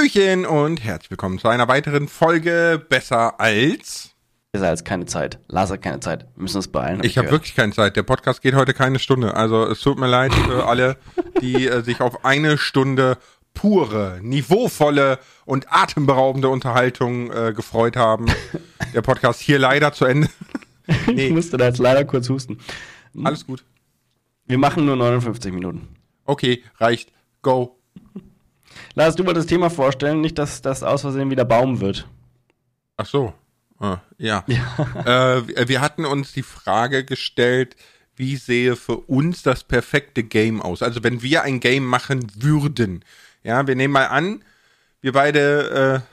Hallöchen und herzlich willkommen zu einer weiteren Folge Besser als. Besser als keine Zeit. Lars hat keine Zeit. Wir müssen uns beeilen. Hab ich habe wirklich keine Zeit. Der Podcast geht heute keine Stunde. Also es tut mir leid für alle, die äh, sich auf eine Stunde pure, niveauvolle und atemberaubende Unterhaltung äh, gefreut haben. Der Podcast hier leider zu Ende. nee. Ich musste da jetzt leider kurz husten. Alles gut. Wir machen nur 59 Minuten. Okay, reicht. Go. Lass du mal das Thema vorstellen, nicht, dass das aus Versehen wieder Baum wird. Ach so. Ah, ja. ja. Äh, wir hatten uns die Frage gestellt, wie sehe für uns das perfekte Game aus? Also wenn wir ein Game machen würden. Ja, wir nehmen mal an, wir beide äh,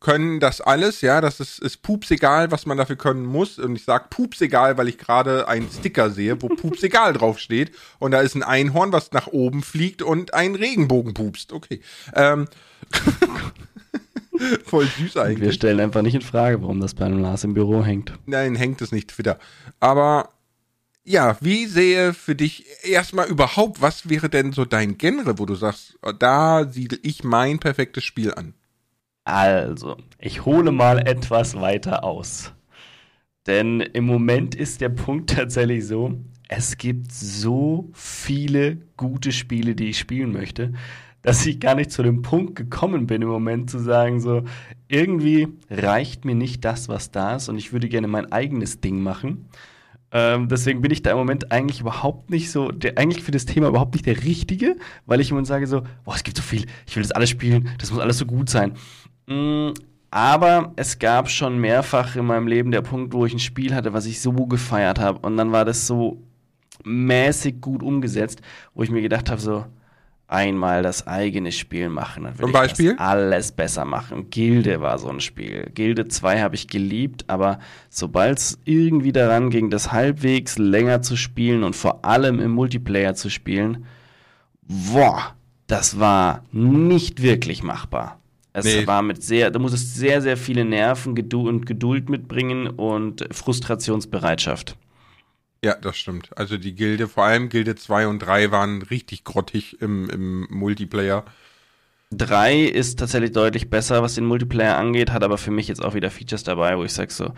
können das alles, ja, das ist, ist pups egal, was man dafür können muss. Und ich sag pups egal, weil ich gerade einen Sticker sehe, wo pups egal draufsteht. Und da ist ein Einhorn, was nach oben fliegt und ein Regenbogen pupst. Okay. Ähm. Voll süß eigentlich. Wir stellen einfach nicht in Frage, warum das bei einem Lars im Büro hängt. Nein, hängt es nicht, Twitter. Aber ja, wie sehe für dich erstmal überhaupt, was wäre denn so dein Genre, wo du sagst, da siedle ich mein perfektes Spiel an? Also, ich hole mal etwas weiter aus. Denn im Moment ist der Punkt tatsächlich so, es gibt so viele gute Spiele, die ich spielen möchte, dass ich gar nicht zu dem Punkt gekommen bin im Moment zu sagen, so, irgendwie reicht mir nicht das, was da ist und ich würde gerne mein eigenes Ding machen. Ähm, deswegen bin ich da im Moment eigentlich überhaupt nicht so, der, eigentlich für das Thema überhaupt nicht der Richtige, weil ich immer sage so, boah, es gibt so viel, ich will das alles spielen, das muss alles so gut sein. Mm, aber es gab schon mehrfach in meinem Leben der Punkt, wo ich ein Spiel hatte, was ich so gefeiert habe. Und dann war das so mäßig gut umgesetzt, wo ich mir gedacht habe, so einmal das eigene Spiel machen. Dann will Zum Beispiel? alles besser machen. Gilde war so ein Spiel. Gilde 2 habe ich geliebt, aber sobald es irgendwie daran ging, das halbwegs länger zu spielen und vor allem im Multiplayer zu spielen, boah, das war nicht wirklich machbar. Es nee. war mit sehr, da muss es sehr, sehr viele Nerven Geduld und Geduld mitbringen und Frustrationsbereitschaft. Ja, das stimmt. Also die Gilde, vor allem Gilde 2 und 3 waren richtig grottig im, im Multiplayer. 3 ist tatsächlich deutlich besser, was den Multiplayer angeht, hat aber für mich jetzt auch wieder Features dabei, wo ich sage so,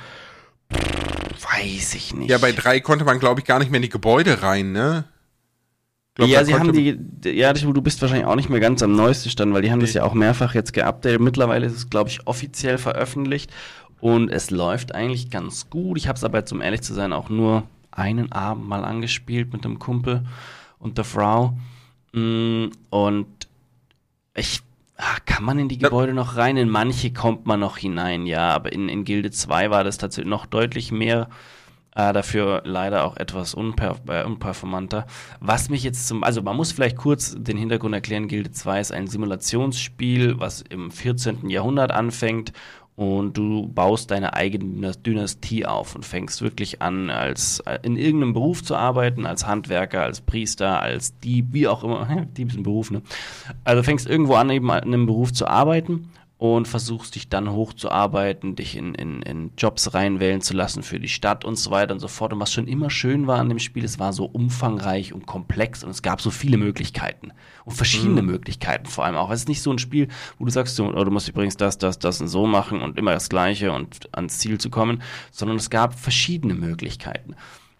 weiß ich nicht. Ja, bei 3 konnte man, glaube ich, gar nicht mehr in die Gebäude rein, ne? Glaub, ja, sie haben die, ja, du bist wahrscheinlich auch nicht mehr ganz am neuesten Stand, weil die haben nee. das ja auch mehrfach jetzt geupdatet. Mittlerweile ist es, glaube ich, offiziell veröffentlicht und es läuft eigentlich ganz gut. Ich habe es aber jetzt, um ehrlich zu sein, auch nur einen Abend mal angespielt mit dem Kumpel und der Frau. Mm, und ich, ach, kann man in die Gebäude noch rein? In manche kommt man noch hinein, ja, aber in, in Gilde 2 war das tatsächlich noch deutlich mehr äh, dafür leider auch etwas unper äh, unperformanter. Was mich jetzt zum, also man muss vielleicht kurz den Hintergrund erklären, Gilde 2 ist ein Simulationsspiel, was im 14. Jahrhundert anfängt und du baust deine eigene Dynastie auf und fängst wirklich an, als äh, in irgendeinem Beruf zu arbeiten, als Handwerker, als Priester, als Dieb, wie auch immer. Dieb ist ein Beruf, ne? Also fängst irgendwo an, eben in einem Beruf zu arbeiten und versuchst dich dann hochzuarbeiten, dich in, in, in Jobs reinwählen zu lassen für die Stadt und so weiter und so fort. Und was schon immer schön war an dem Spiel, es war so umfangreich und komplex und es gab so viele Möglichkeiten und verschiedene mhm. Möglichkeiten vor allem auch. Es ist nicht so ein Spiel, wo du sagst, oh, du musst übrigens das, das, das und so machen und immer das Gleiche und ans Ziel zu kommen, sondern es gab verschiedene Möglichkeiten.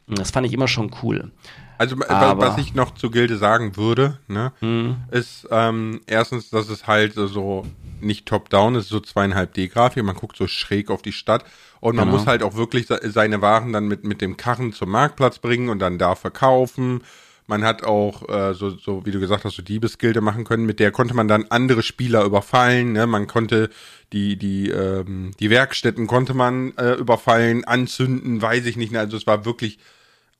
Und das fand ich immer schon cool. Also Aber, was ich noch zu Gilde sagen würde, ne, mhm. ist ähm, erstens, dass es halt so nicht top-down, ist so zweieinhalb D-Grafik, man guckt so schräg auf die Stadt und man genau. muss halt auch wirklich seine Waren dann mit, mit dem Karren zum Marktplatz bringen und dann da verkaufen. Man hat auch, äh, so, so wie du gesagt hast, so Diebesgilde machen können, mit der konnte man dann andere Spieler überfallen. Ne? Man konnte die, die, ähm, die Werkstätten konnte man äh, überfallen, anzünden, weiß ich nicht. Also es war wirklich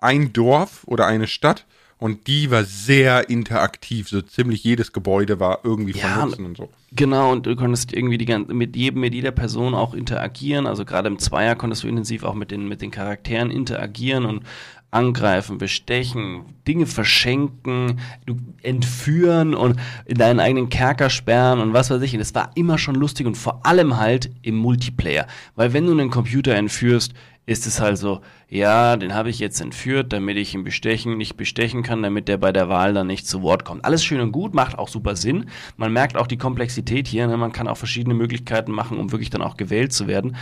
ein Dorf oder eine Stadt und die war sehr interaktiv. So ziemlich jedes Gebäude war irgendwie ja, von Nutzen und so. Genau, und du konntest irgendwie die ganze, mit jedem, mit jeder Person auch interagieren. Also gerade im Zweier konntest du intensiv auch mit den, mit den Charakteren interagieren und angreifen, bestechen, Dinge verschenken, du entführen und in deinen eigenen Kerker sperren und was weiß ich. Und es war immer schon lustig und vor allem halt im Multiplayer. Weil wenn du einen Computer entführst, ist es halt so, ja, den habe ich jetzt entführt, damit ich ihn bestechen, nicht bestechen kann, damit der bei der Wahl dann nicht zu Wort kommt. Alles schön und gut, macht auch super Sinn. Man merkt auch die Komplexität hier, ne? man kann auch verschiedene Möglichkeiten machen, um wirklich dann auch gewählt zu werden.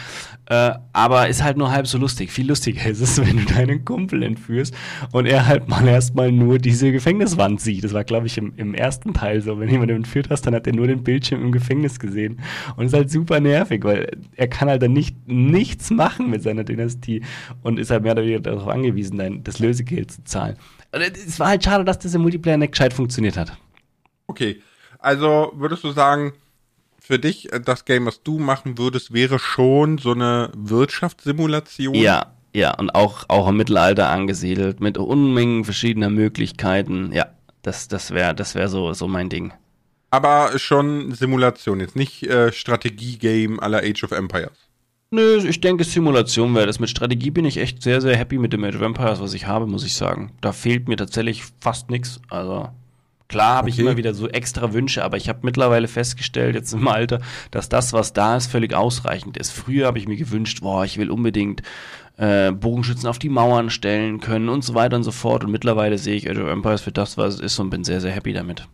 Äh, aber ist halt nur halb so lustig. Viel lustiger ist es, wenn du deinen Kumpel entführst und er halt mal erstmal nur diese Gefängniswand sieht. Das war, glaube ich, im, im ersten Teil so. Wenn jemand entführt hast, dann hat er nur den Bildschirm im Gefängnis gesehen. Und ist halt super nervig, weil er kann halt dann nicht nichts machen mit seiner Dynastie und ist halt mehr oder weniger darauf angewiesen, dann das Lösegeld zu zahlen. Und es war halt schade, dass das im Multiplayer nicht gescheit funktioniert hat. Okay. Also würdest du sagen, für dich äh, das Game, was du machen würdest, wäre schon so eine Wirtschaftssimulation? Ja, ja, und auch, auch im Mittelalter angesiedelt, mit Unmengen verschiedener Möglichkeiten. Ja, das, das wäre das wär so, so mein Ding. Aber schon Simulation, jetzt nicht äh, Strategie-Game aller Age of Empires. Nö, ich denke, Simulation wäre das. Mit Strategie bin ich echt sehr, sehr happy mit dem Age of Empires, was ich habe, muss ich sagen. Da fehlt mir tatsächlich fast nichts. Also klar habe okay. ich immer wieder so extra Wünsche, aber ich habe mittlerweile festgestellt, jetzt im Alter, dass das, was da ist, völlig ausreichend ist. Früher habe ich mir gewünscht, boah, ich will unbedingt äh, Bogenschützen auf die Mauern stellen können und so weiter und so fort. Und mittlerweile sehe ich Age of Empires für das, was es ist und bin sehr, sehr happy damit.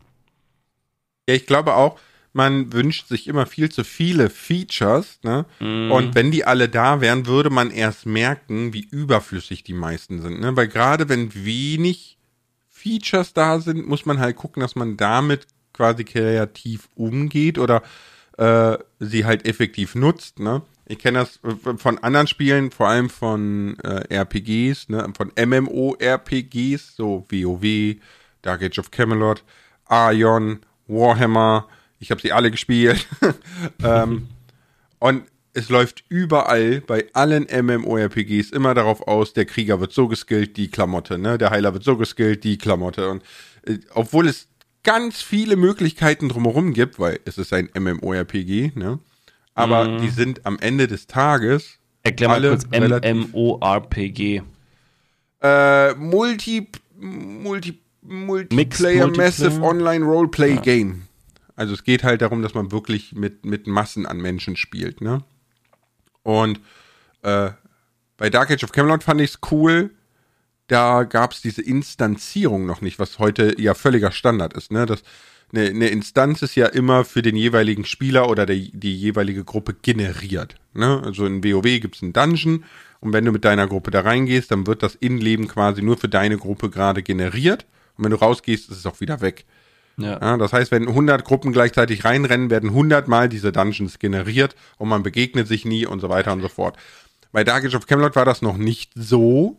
Ja, ich glaube auch, man wünscht sich immer viel zu viele Features, ne? Mm. Und wenn die alle da wären, würde man erst merken, wie überflüssig die meisten sind, ne? Weil gerade wenn wenig Features da sind, muss man halt gucken, dass man damit quasi kreativ umgeht oder äh, sie halt effektiv nutzt, ne? Ich kenne das äh, von anderen Spielen, vor allem von äh, RPGs, ne? von MMO-RPGs, so WoW, Dark Age of Camelot, Aion, Warhammer, ich habe sie alle gespielt. ähm, und es läuft überall bei allen MMORPGs immer darauf aus, der Krieger wird so geskillt, die Klamotte, ne? Der Heiler wird so geskillt, die Klamotte. Und äh, obwohl es ganz viele Möglichkeiten drumherum gibt, weil es ist ein MMORPG, ne? Aber mm. die sind am Ende des Tages Erklär mal kurz MMORPG. Äh, Multi, Multi, Multiplayer, Massive Online Roleplay ja. Game. Also es geht halt darum, dass man wirklich mit, mit Massen an Menschen spielt, ne? Und äh, bei Dark Age of Camelot fand ich es cool, da gab es diese Instanzierung noch nicht, was heute ja völliger Standard ist, ne? Das, eine, eine Instanz ist ja immer für den jeweiligen Spieler oder der, die jeweilige Gruppe generiert. Ne? Also in WoW gibt es einen Dungeon und wenn du mit deiner Gruppe da reingehst, dann wird das Innenleben quasi nur für deine Gruppe gerade generiert und wenn du rausgehst, ist es auch wieder weg. Ja. ja. das heißt, wenn 100 Gruppen gleichzeitig reinrennen, werden 100 Mal diese Dungeons generiert und man begegnet sich nie und so weiter und so fort. Bei Dark Age of Camelot war das noch nicht so,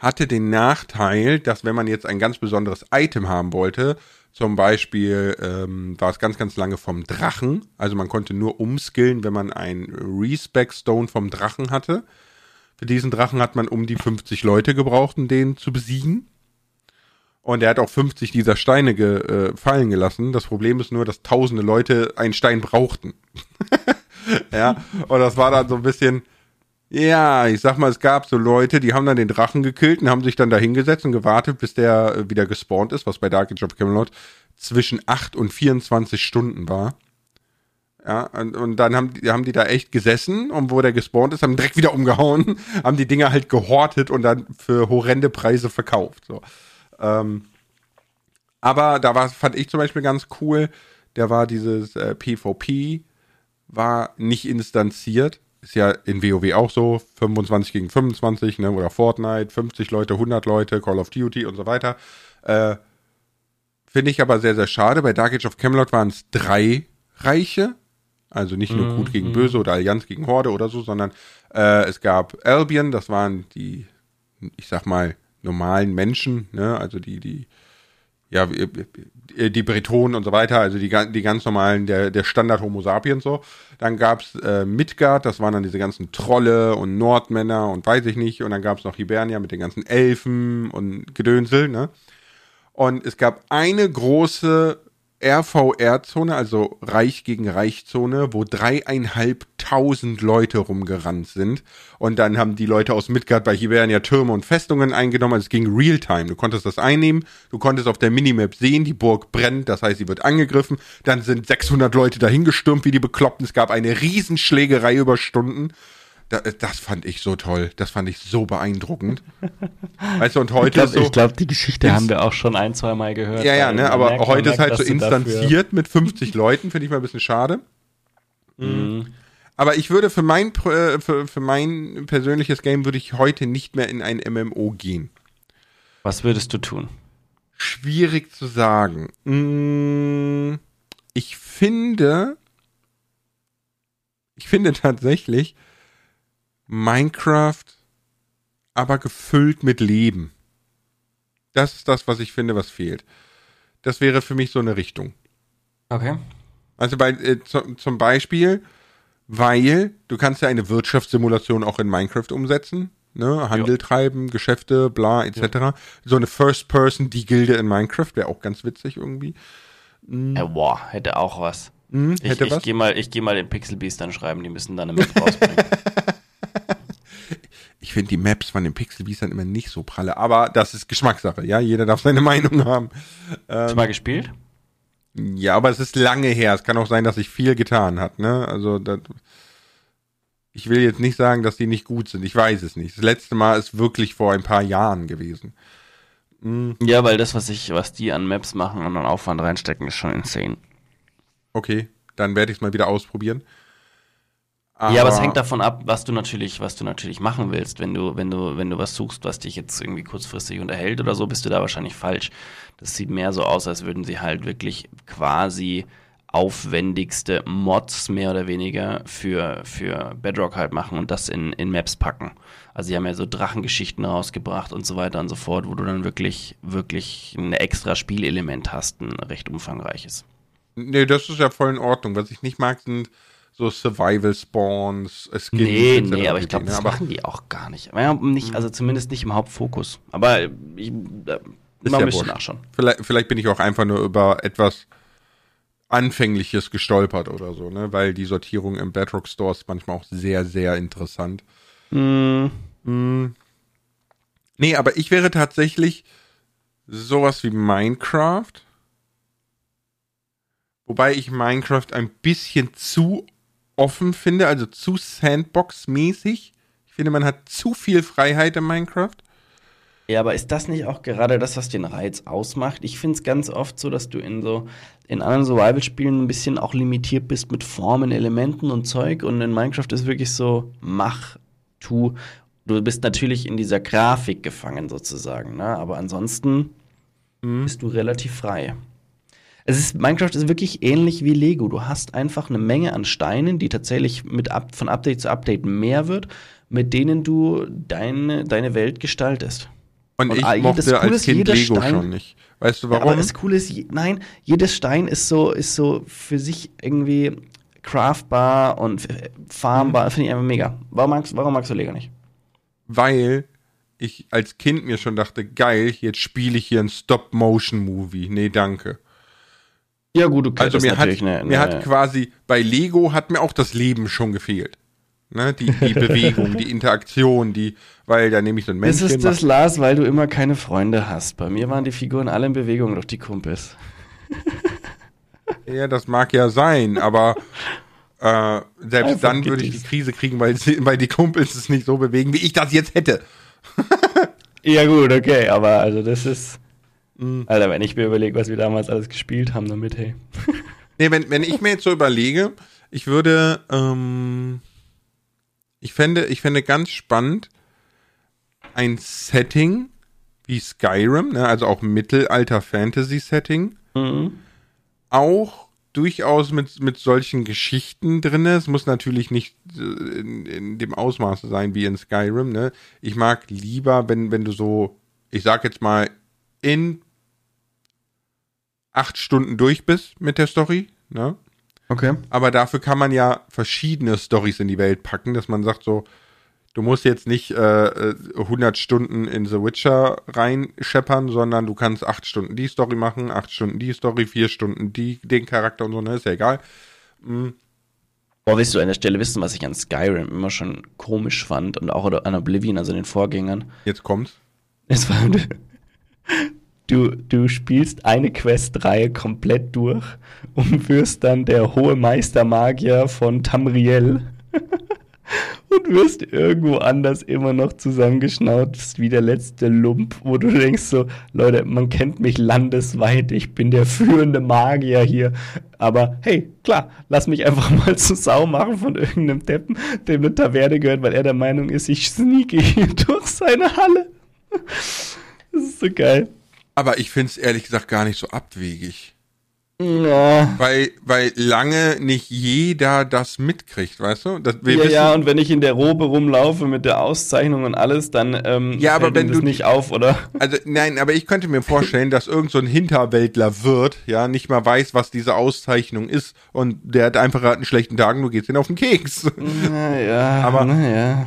hatte den Nachteil, dass wenn man jetzt ein ganz besonderes Item haben wollte, zum Beispiel ähm, war es ganz, ganz lange vom Drachen, also man konnte nur umskillen, wenn man ein Respec Stone vom Drachen hatte. Für diesen Drachen hat man um die 50 Leute gebraucht, um den zu besiegen. Und er hat auch 50 dieser Steine ge, äh, fallen gelassen. Das Problem ist nur, dass tausende Leute einen Stein brauchten. ja, und das war dann so ein bisschen, ja, ich sag mal, es gab so Leute, die haben dann den Drachen gekillt und haben sich dann da hingesetzt und gewartet, bis der äh, wieder gespawnt ist, was bei Dark Age of Camelot zwischen 8 und 24 Stunden war. Ja, und, und dann haben, haben die da echt gesessen und wo der gespawnt ist, haben direkt wieder umgehauen, haben die Dinger halt gehortet und dann für horrende Preise verkauft. So. Ähm, aber da war, fand ich zum Beispiel ganz cool, der war dieses äh, PvP, war nicht instanziert. Ist ja in WoW auch so, 25 gegen 25, ne, oder Fortnite, 50 Leute, 100 Leute, Call of Duty und so weiter. Äh, Finde ich aber sehr, sehr schade. Bei Dark Age of Camelot waren es drei Reiche. Also nicht nur Gut gegen mhm. Böse oder Allianz gegen Horde oder so, sondern äh, es gab Albion, das waren die, ich sag mal, normalen Menschen, ne? also die, die, ja, die Bretonen und so weiter, also die, die ganz normalen, der, der Standard Homo sapiens so. Dann gab's äh, Midgard, das waren dann diese ganzen Trolle und Nordmänner und weiß ich nicht. Und dann gab's noch Hibernia mit den ganzen Elfen und Gedönsel, ne? Und es gab eine große RVR-Zone, also Reich gegen Reich-Zone, wo dreieinhalbtausend Leute rumgerannt sind. Und dann haben die Leute aus Midgard bei Hibernia Türme und Festungen eingenommen. Also es ging Realtime. Du konntest das einnehmen. Du konntest auf der Minimap sehen, die Burg brennt. Das heißt, sie wird angegriffen. Dann sind 600 Leute dahingestürmt wie die Bekloppten. Es gab eine Riesenschlägerei über Stunden. Das, das, fand ich so toll. Das fand ich so beeindruckend. weißt du, und heute ich glaub, ist so. Ich glaube, die Geschichte haben wir auch schon ein, zwei Mal gehört. Ja, ja, ne, aber merkt, heute ist halt so instanziert mit 50 Leuten, finde ich mal ein bisschen schade. Mhm. Aber ich würde für mein, äh, für, für mein persönliches Game würde ich heute nicht mehr in ein MMO gehen. Was würdest du tun? Schwierig zu sagen. Mm, ich finde, ich finde tatsächlich Minecraft aber gefüllt mit Leben. Das ist das, was ich finde, was fehlt. Das wäre für mich so eine Richtung. Okay. Also bei, äh, zu, zum Beispiel, weil du kannst ja eine Wirtschaftssimulation auch in Minecraft umsetzen. Ne? Handel ja. treiben, Geschäfte, bla, etc. Ja. So eine First-Person, die Gilde in Minecraft wäre auch ganz witzig irgendwie. Mhm. Ja, boah, hätte auch was. Mhm, hätte ich, ich gehe mal, geh mal den Pixel Beast dann schreiben, die müssen dann eine Map rausbringen. ich finde die Maps von den Pixel Beast dann immer nicht so pralle, aber das ist Geschmackssache, ja, jeder darf seine Meinung haben. Ähm, Hast du mal gespielt? Ja, aber es ist lange her. Es kann auch sein, dass sich viel getan hat, ne? Also das, ich will jetzt nicht sagen, dass die nicht gut sind. Ich weiß es nicht. Das letzte Mal ist wirklich vor ein paar Jahren gewesen. Mhm. Ja, weil das, was ich, was die an Maps machen und an Aufwand reinstecken, ist schon insane. Okay, dann werde ich es mal wieder ausprobieren. Aber ja, aber es hängt davon ab, was du natürlich, was du natürlich machen willst. Wenn du, wenn du, wenn du was suchst, was dich jetzt irgendwie kurzfristig unterhält oder so, bist du da wahrscheinlich falsch. Das sieht mehr so aus, als würden sie halt wirklich quasi aufwendigste Mods mehr oder weniger für, für Bedrock halt machen und das in, in Maps packen. Also sie haben ja so Drachengeschichten rausgebracht und so weiter und so fort, wo du dann wirklich, wirklich ein extra Spielelement hast, ein recht umfangreiches. Nee, das ist ja voll in Ordnung. Was ich nicht mag, sind so Survival Spawns, Skins. Nee, nee, aber ich glaube, das aber machen die auch gar nicht. nicht. Also zumindest nicht im Hauptfokus. Aber ich, äh, ist man ja müsste nachschauen. Vielleicht, vielleicht bin ich auch einfach nur über etwas Anfängliches gestolpert oder so, ne? Weil die Sortierung im Bedrock Store ist manchmal auch sehr, sehr interessant. Mm. Mm. Nee, aber ich wäre tatsächlich sowas wie Minecraft. Wobei ich Minecraft ein bisschen zu offen finde, also zu Sandbox-mäßig. Ich finde, man hat zu viel Freiheit in Minecraft. Ja, aber ist das nicht auch gerade das, was den Reiz ausmacht? Ich finde es ganz oft so, dass du in so in anderen Survival-Spielen ein bisschen auch limitiert bist mit Formen, Elementen und Zeug. Und in Minecraft ist wirklich so, mach, tu. Du bist natürlich in dieser Grafik gefangen sozusagen, ne? Aber ansonsten mhm. bist du relativ frei. Es ist, Minecraft ist wirklich ähnlich wie Lego. Du hast einfach eine Menge an Steinen, die tatsächlich mit ab, von Update zu Update mehr wird, mit denen du deine, deine Welt gestaltest. Und, und ich mochte als Kind Lego Stein, schon nicht. Weißt du warum? Ja, aber das Coole ist, nein, jedes Stein ist so, ist so für sich irgendwie craftbar und farmbar. Mhm. Finde ich einfach mega. Warum magst, warum magst du Lego nicht? Weil ich als Kind mir schon dachte, geil, jetzt spiele ich hier ein Stop-Motion-Movie. Nee, danke. Ja, gut, du also mir hat, eine, mir hat quasi bei Lego hat mir auch das Leben schon gefehlt. Ne, die, die Bewegung, die Interaktion, die, weil da nehme ich so ein Männchen. Das ist das, Lars, weil du immer keine Freunde hast. Bei mir waren die Figuren alle in Bewegung durch die Kumpels. ja, das mag ja sein, aber äh, selbst Einfach dann würde ich die Krise kriegen, weil, weil die Kumpels es nicht so bewegen, wie ich das jetzt hätte. ja, gut, okay, aber also das ist. Mhm. Alter, wenn ich mir überlege, was wir damals alles gespielt haben damit, hey. nee, wenn, wenn ich mir jetzt so überlege, ich würde, ähm, ich fände, ich fände ganz spannend ein Setting wie Skyrim, ne, also auch Mittelalter-Fantasy-Setting, mhm. auch durchaus mit, mit solchen Geschichten drin. Es muss natürlich nicht äh, in, in dem Ausmaße sein wie in Skyrim. Ne? Ich mag lieber, wenn, wenn du so, ich sag jetzt mal, in acht Stunden durch bist mit der Story. Ne? Okay. Aber dafür kann man ja verschiedene Stories in die Welt packen, dass man sagt so, du musst jetzt nicht äh, 100 Stunden in The Witcher reinscheppern, sondern du kannst acht Stunden die Story machen, acht Stunden die Story, vier Stunden die, den Charakter und so, ne, ist ja egal. Mhm. Boah, willst du an der Stelle wissen, was ich an Skyrim immer schon komisch fand und auch an Oblivion, also den Vorgängern? Jetzt kommt's. Es war, Du, du spielst eine Questreihe komplett durch und wirst dann der hohe Meister Magier von Tamriel. und wirst irgendwo anders immer noch zusammengeschnauzt wie der letzte Lump, wo du denkst so, Leute, man kennt mich landesweit, ich bin der führende Magier hier, aber hey, klar, lass mich einfach mal zu Sau machen von irgendeinem Deppen, dem eine Taverne gehört, weil er der Meinung ist, ich sneake hier durch seine Halle. Das ist so geil. Aber ich finde es ehrlich gesagt gar nicht so abwegig. Ja. Weil, weil lange nicht jeder das mitkriegt, weißt du? Das, ja, wissen, ja, und wenn ich in der Robe rumlaufe mit der Auszeichnung und alles, dann ähm, ja, aber wenn das du, nicht auf, oder? Also nein, aber ich könnte mir vorstellen, dass irgend so ein Hinterwäldler wird, ja, nicht mal weiß, was diese Auszeichnung ist und der hat einfach einen schlechten Tag, du gehst ihn auf den Keks. Naja, aber naja.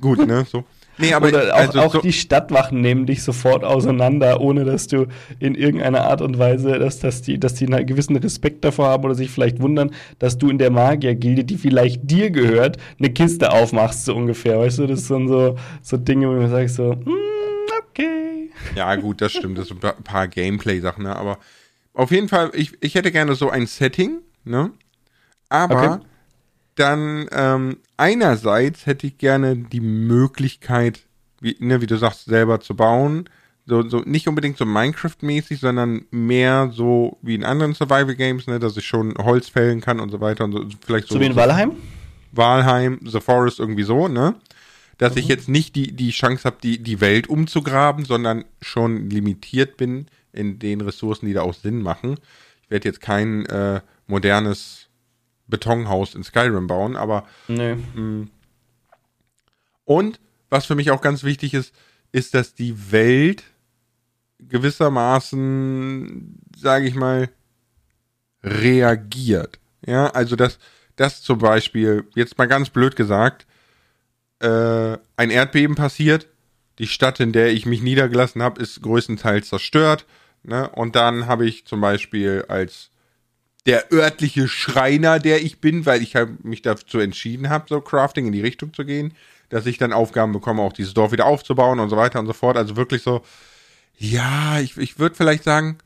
Gut, ne, so. Nee, aber Oder auch, also, auch so die Stadtwachen nehmen dich sofort auseinander, ohne dass du in irgendeiner Art und Weise, dass, dass, die, dass die einen gewissen Respekt davor haben oder sich vielleicht wundern, dass du in der Magiergilde, die vielleicht dir gehört, eine Kiste aufmachst, so ungefähr. Weißt du, das sind so, so Dinge, wo man sagt so, mm, okay. Ja, gut, das stimmt. Das sind ein paar Gameplay-Sachen, ne? Aber auf jeden Fall, ich, ich hätte gerne so ein Setting, ne? Aber okay dann ähm, einerseits hätte ich gerne die Möglichkeit, wie, ne, wie du sagst, selber zu bauen. So, so nicht unbedingt so Minecraft-mäßig, sondern mehr so wie in anderen Survival-Games, ne, dass ich schon Holz fällen kann und so weiter und so. Vielleicht so, so wie in Valheim? Walheim, The Forest irgendwie so, ne? Dass mhm. ich jetzt nicht die, die Chance habe, die, die Welt umzugraben, sondern schon limitiert bin in den Ressourcen, die da auch Sinn machen. Ich werde jetzt kein äh, modernes Betonhaus in Skyrim bauen, aber. Nee. Mh. Mm. Und was für mich auch ganz wichtig ist, ist, dass die Welt gewissermaßen, sage ich mal, reagiert. Ja, also dass das zum Beispiel, jetzt mal ganz blöd gesagt, äh, ein Erdbeben passiert, die Stadt, in der ich mich niedergelassen habe, ist größtenteils zerstört. Ne? Und dann habe ich zum Beispiel als der örtliche Schreiner, der ich bin, weil ich halt mich dazu entschieden habe, so Crafting in die Richtung zu gehen, dass ich dann Aufgaben bekomme, auch dieses Dorf wieder aufzubauen und so weiter und so fort. Also wirklich so, ja, ich, ich würde vielleicht sagen,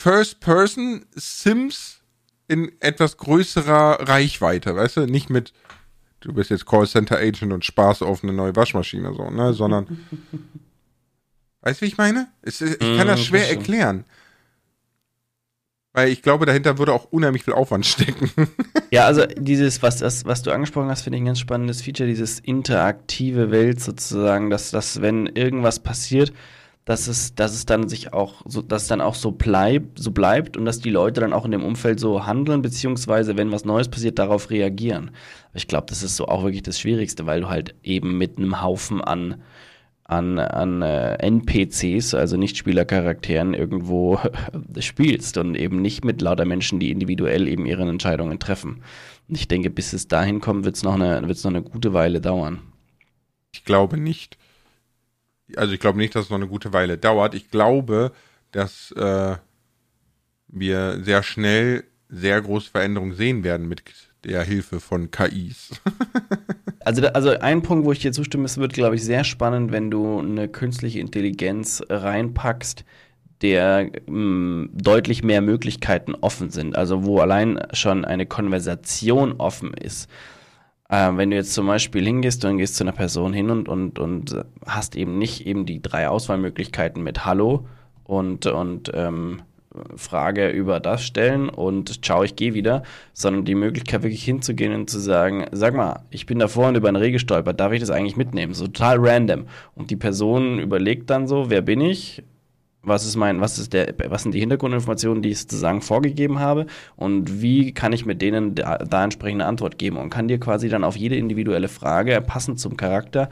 First Person Sims in etwas größerer Reichweite, weißt du, nicht mit du bist jetzt Callcenter Agent und Spaß auf eine neue Waschmaschine so, ne, sondern Weißt du, wie ich meine? Ich, ich kann das mm, schwer erklären. Weil ich glaube, dahinter würde auch unheimlich viel Aufwand stecken. ja, also dieses, was, das, was du angesprochen hast, finde ich ein ganz spannendes Feature, dieses interaktive Welt sozusagen, dass, dass wenn irgendwas passiert, dass es, dass es dann sich auch so, dass dann auch so bleibt, so bleibt und dass die Leute dann auch in dem Umfeld so handeln, beziehungsweise wenn was Neues passiert, darauf reagieren. Ich glaube, das ist so auch wirklich das Schwierigste, weil du halt eben mit einem Haufen an an, an äh, NPCs, also Nichtspielercharakteren, irgendwo spielst und eben nicht mit lauter Menschen, die individuell eben ihre Entscheidungen treffen. Ich denke, bis es dahin kommt, wird es noch, eine, noch eine gute Weile dauern. Ich glaube nicht. Also ich glaube nicht, dass es noch eine gute Weile dauert. Ich glaube, dass äh, wir sehr schnell sehr große Veränderungen sehen werden mit der Hilfe von KIs. also, also ein Punkt, wo ich dir zustimme, es wird, glaube ich, sehr spannend, wenn du eine künstliche Intelligenz reinpackst, der mh, mm, deutlich mehr Möglichkeiten offen sind. Also wo allein schon eine Konversation offen ist. Äh, wenn du jetzt zum Beispiel hingehst und gehst zu einer Person hin und, und, und hast eben nicht eben die drei Auswahlmöglichkeiten mit Hallo und, und ähm, Frage über das stellen und ciao, ich gehe wieder, sondern die Möglichkeit wirklich hinzugehen und zu sagen, sag mal, ich bin da vorhin über einen Reh gestolpert, darf ich das eigentlich mitnehmen? So total random. Und die Person überlegt dann so, wer bin ich? was ist mein, was ist der, was sind die Hintergrundinformationen, die ich sozusagen vorgegeben habe und wie kann ich mit denen da, da entsprechende Antwort geben und kann dir quasi dann auf jede individuelle Frage passend zum Charakter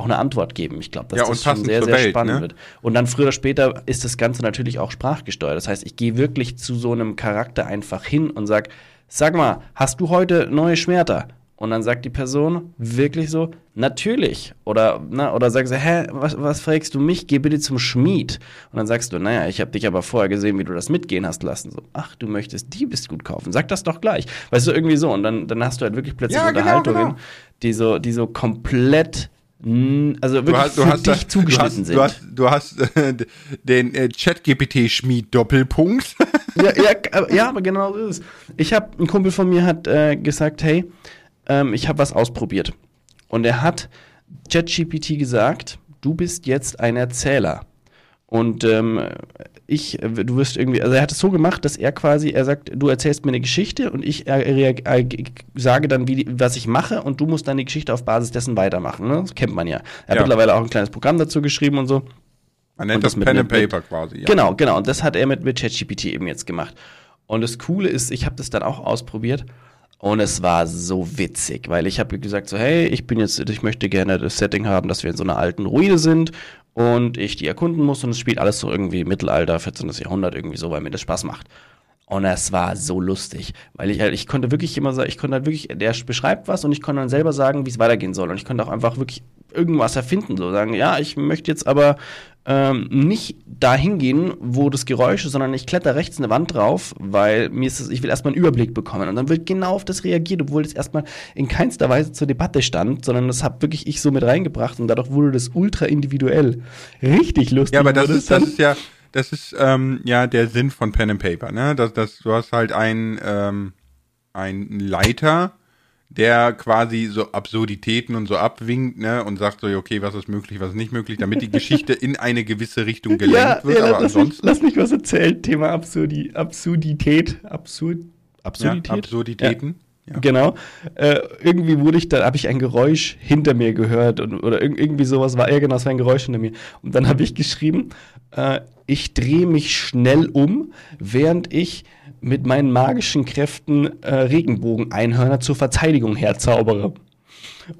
auch eine Antwort geben. Ich glaube, dass ja, das schon sehr, sehr Welt, spannend ne? wird. Und dann früher oder später ist das Ganze natürlich auch sprachgesteuert. Das heißt, ich gehe wirklich zu so einem Charakter einfach hin und sag, sag mal, hast du heute neue Schwerter? Und dann sagt die Person wirklich so, natürlich. Oder, na, oder sagst du, hä, was, was fragst du mich? Geh bitte zum Schmied. Und dann sagst du, naja, ich habe dich aber vorher gesehen, wie du das mitgehen hast lassen. So, ach, du möchtest die bist gut kaufen. Sag das doch gleich. Weißt du, irgendwie so. Und dann, dann hast du halt wirklich plötzlich ja, Unterhaltungen, genau, genau. die so, die so komplett also wirklich du hast, du hast, dich zugeschnitten du hast, sind. Du hast, du hast äh, den äh, Chat-GPT-Schmied Doppelpunkt. ja, ja, ja, aber genau so ist es. Ich habe, ein Kumpel von mir hat äh, gesagt, hey, ähm, ich habe was ausprobiert. Und er hat ChatGPT gesagt, du bist jetzt ein Erzähler. Und ähm, ich, du wirst irgendwie, also er hat es so gemacht, dass er quasi, er sagt, du erzählst mir eine Geschichte und ich äh, äh, sage dann, wie, was ich mache und du musst dann die Geschichte auf Basis dessen weitermachen. Ne? Das kennt man ja. Er hat ja. mittlerweile auch ein kleines Programm dazu geschrieben und so. Man nennt das, das Pen and Paper quasi. Ja. Genau, genau. Und das hat er mit, mit ChatGPT eben jetzt gemacht. Und das Coole ist, ich habe das dann auch ausprobiert. Und es war so witzig, weil ich habe gesagt so, hey, ich bin jetzt, ich möchte gerne das Setting haben, dass wir in so einer alten Ruine sind und ich die erkunden muss und es spielt alles so irgendwie Mittelalter, 14. Jahrhundert irgendwie so, weil mir das Spaß macht. Und es war so lustig, weil ich halt, ich konnte wirklich immer sagen, ich konnte halt wirklich, der beschreibt was und ich konnte dann selber sagen, wie es weitergehen soll. Und ich konnte auch einfach wirklich irgendwas erfinden, so sagen, ja, ich möchte jetzt aber ähm, nicht dahin gehen, wo das Geräusch ist, sondern ich kletter rechts eine Wand drauf, weil mir ist es, ich will erstmal einen Überblick bekommen. Und dann wird genau auf das reagiert, obwohl das erstmal in keinster Weise zur Debatte stand, sondern das habe wirklich ich so mit reingebracht und dadurch wurde das ultra individuell. Richtig lustig. Ja, aber das ist, das ist ja das ist ähm, ja der Sinn von Pen and Paper, ne? Das, das, du hast halt einen ähm, ein Leiter, der quasi so Absurditäten und so abwinkt, ne, und sagt so, okay, was ist möglich, was ist nicht möglich, damit die Geschichte in eine gewisse Richtung gelenkt ja, wird. Ja, aber lass, ansonsten. Mich, lass mich was erzählen. Thema Absurdi Absurdität. Absurd Absurdität. Ja, Absurditäten. Ja. Genau. Äh, irgendwie wurde ich da, habe ich ein Geräusch hinter mir gehört und, oder irgendwie sowas war, ja genau, es war ein Geräusch hinter mir. Und dann habe ich geschrieben, äh, ich drehe mich schnell um, während ich mit meinen magischen Kräften äh, Regenbogen-Einhörner zur Verteidigung herzaubere.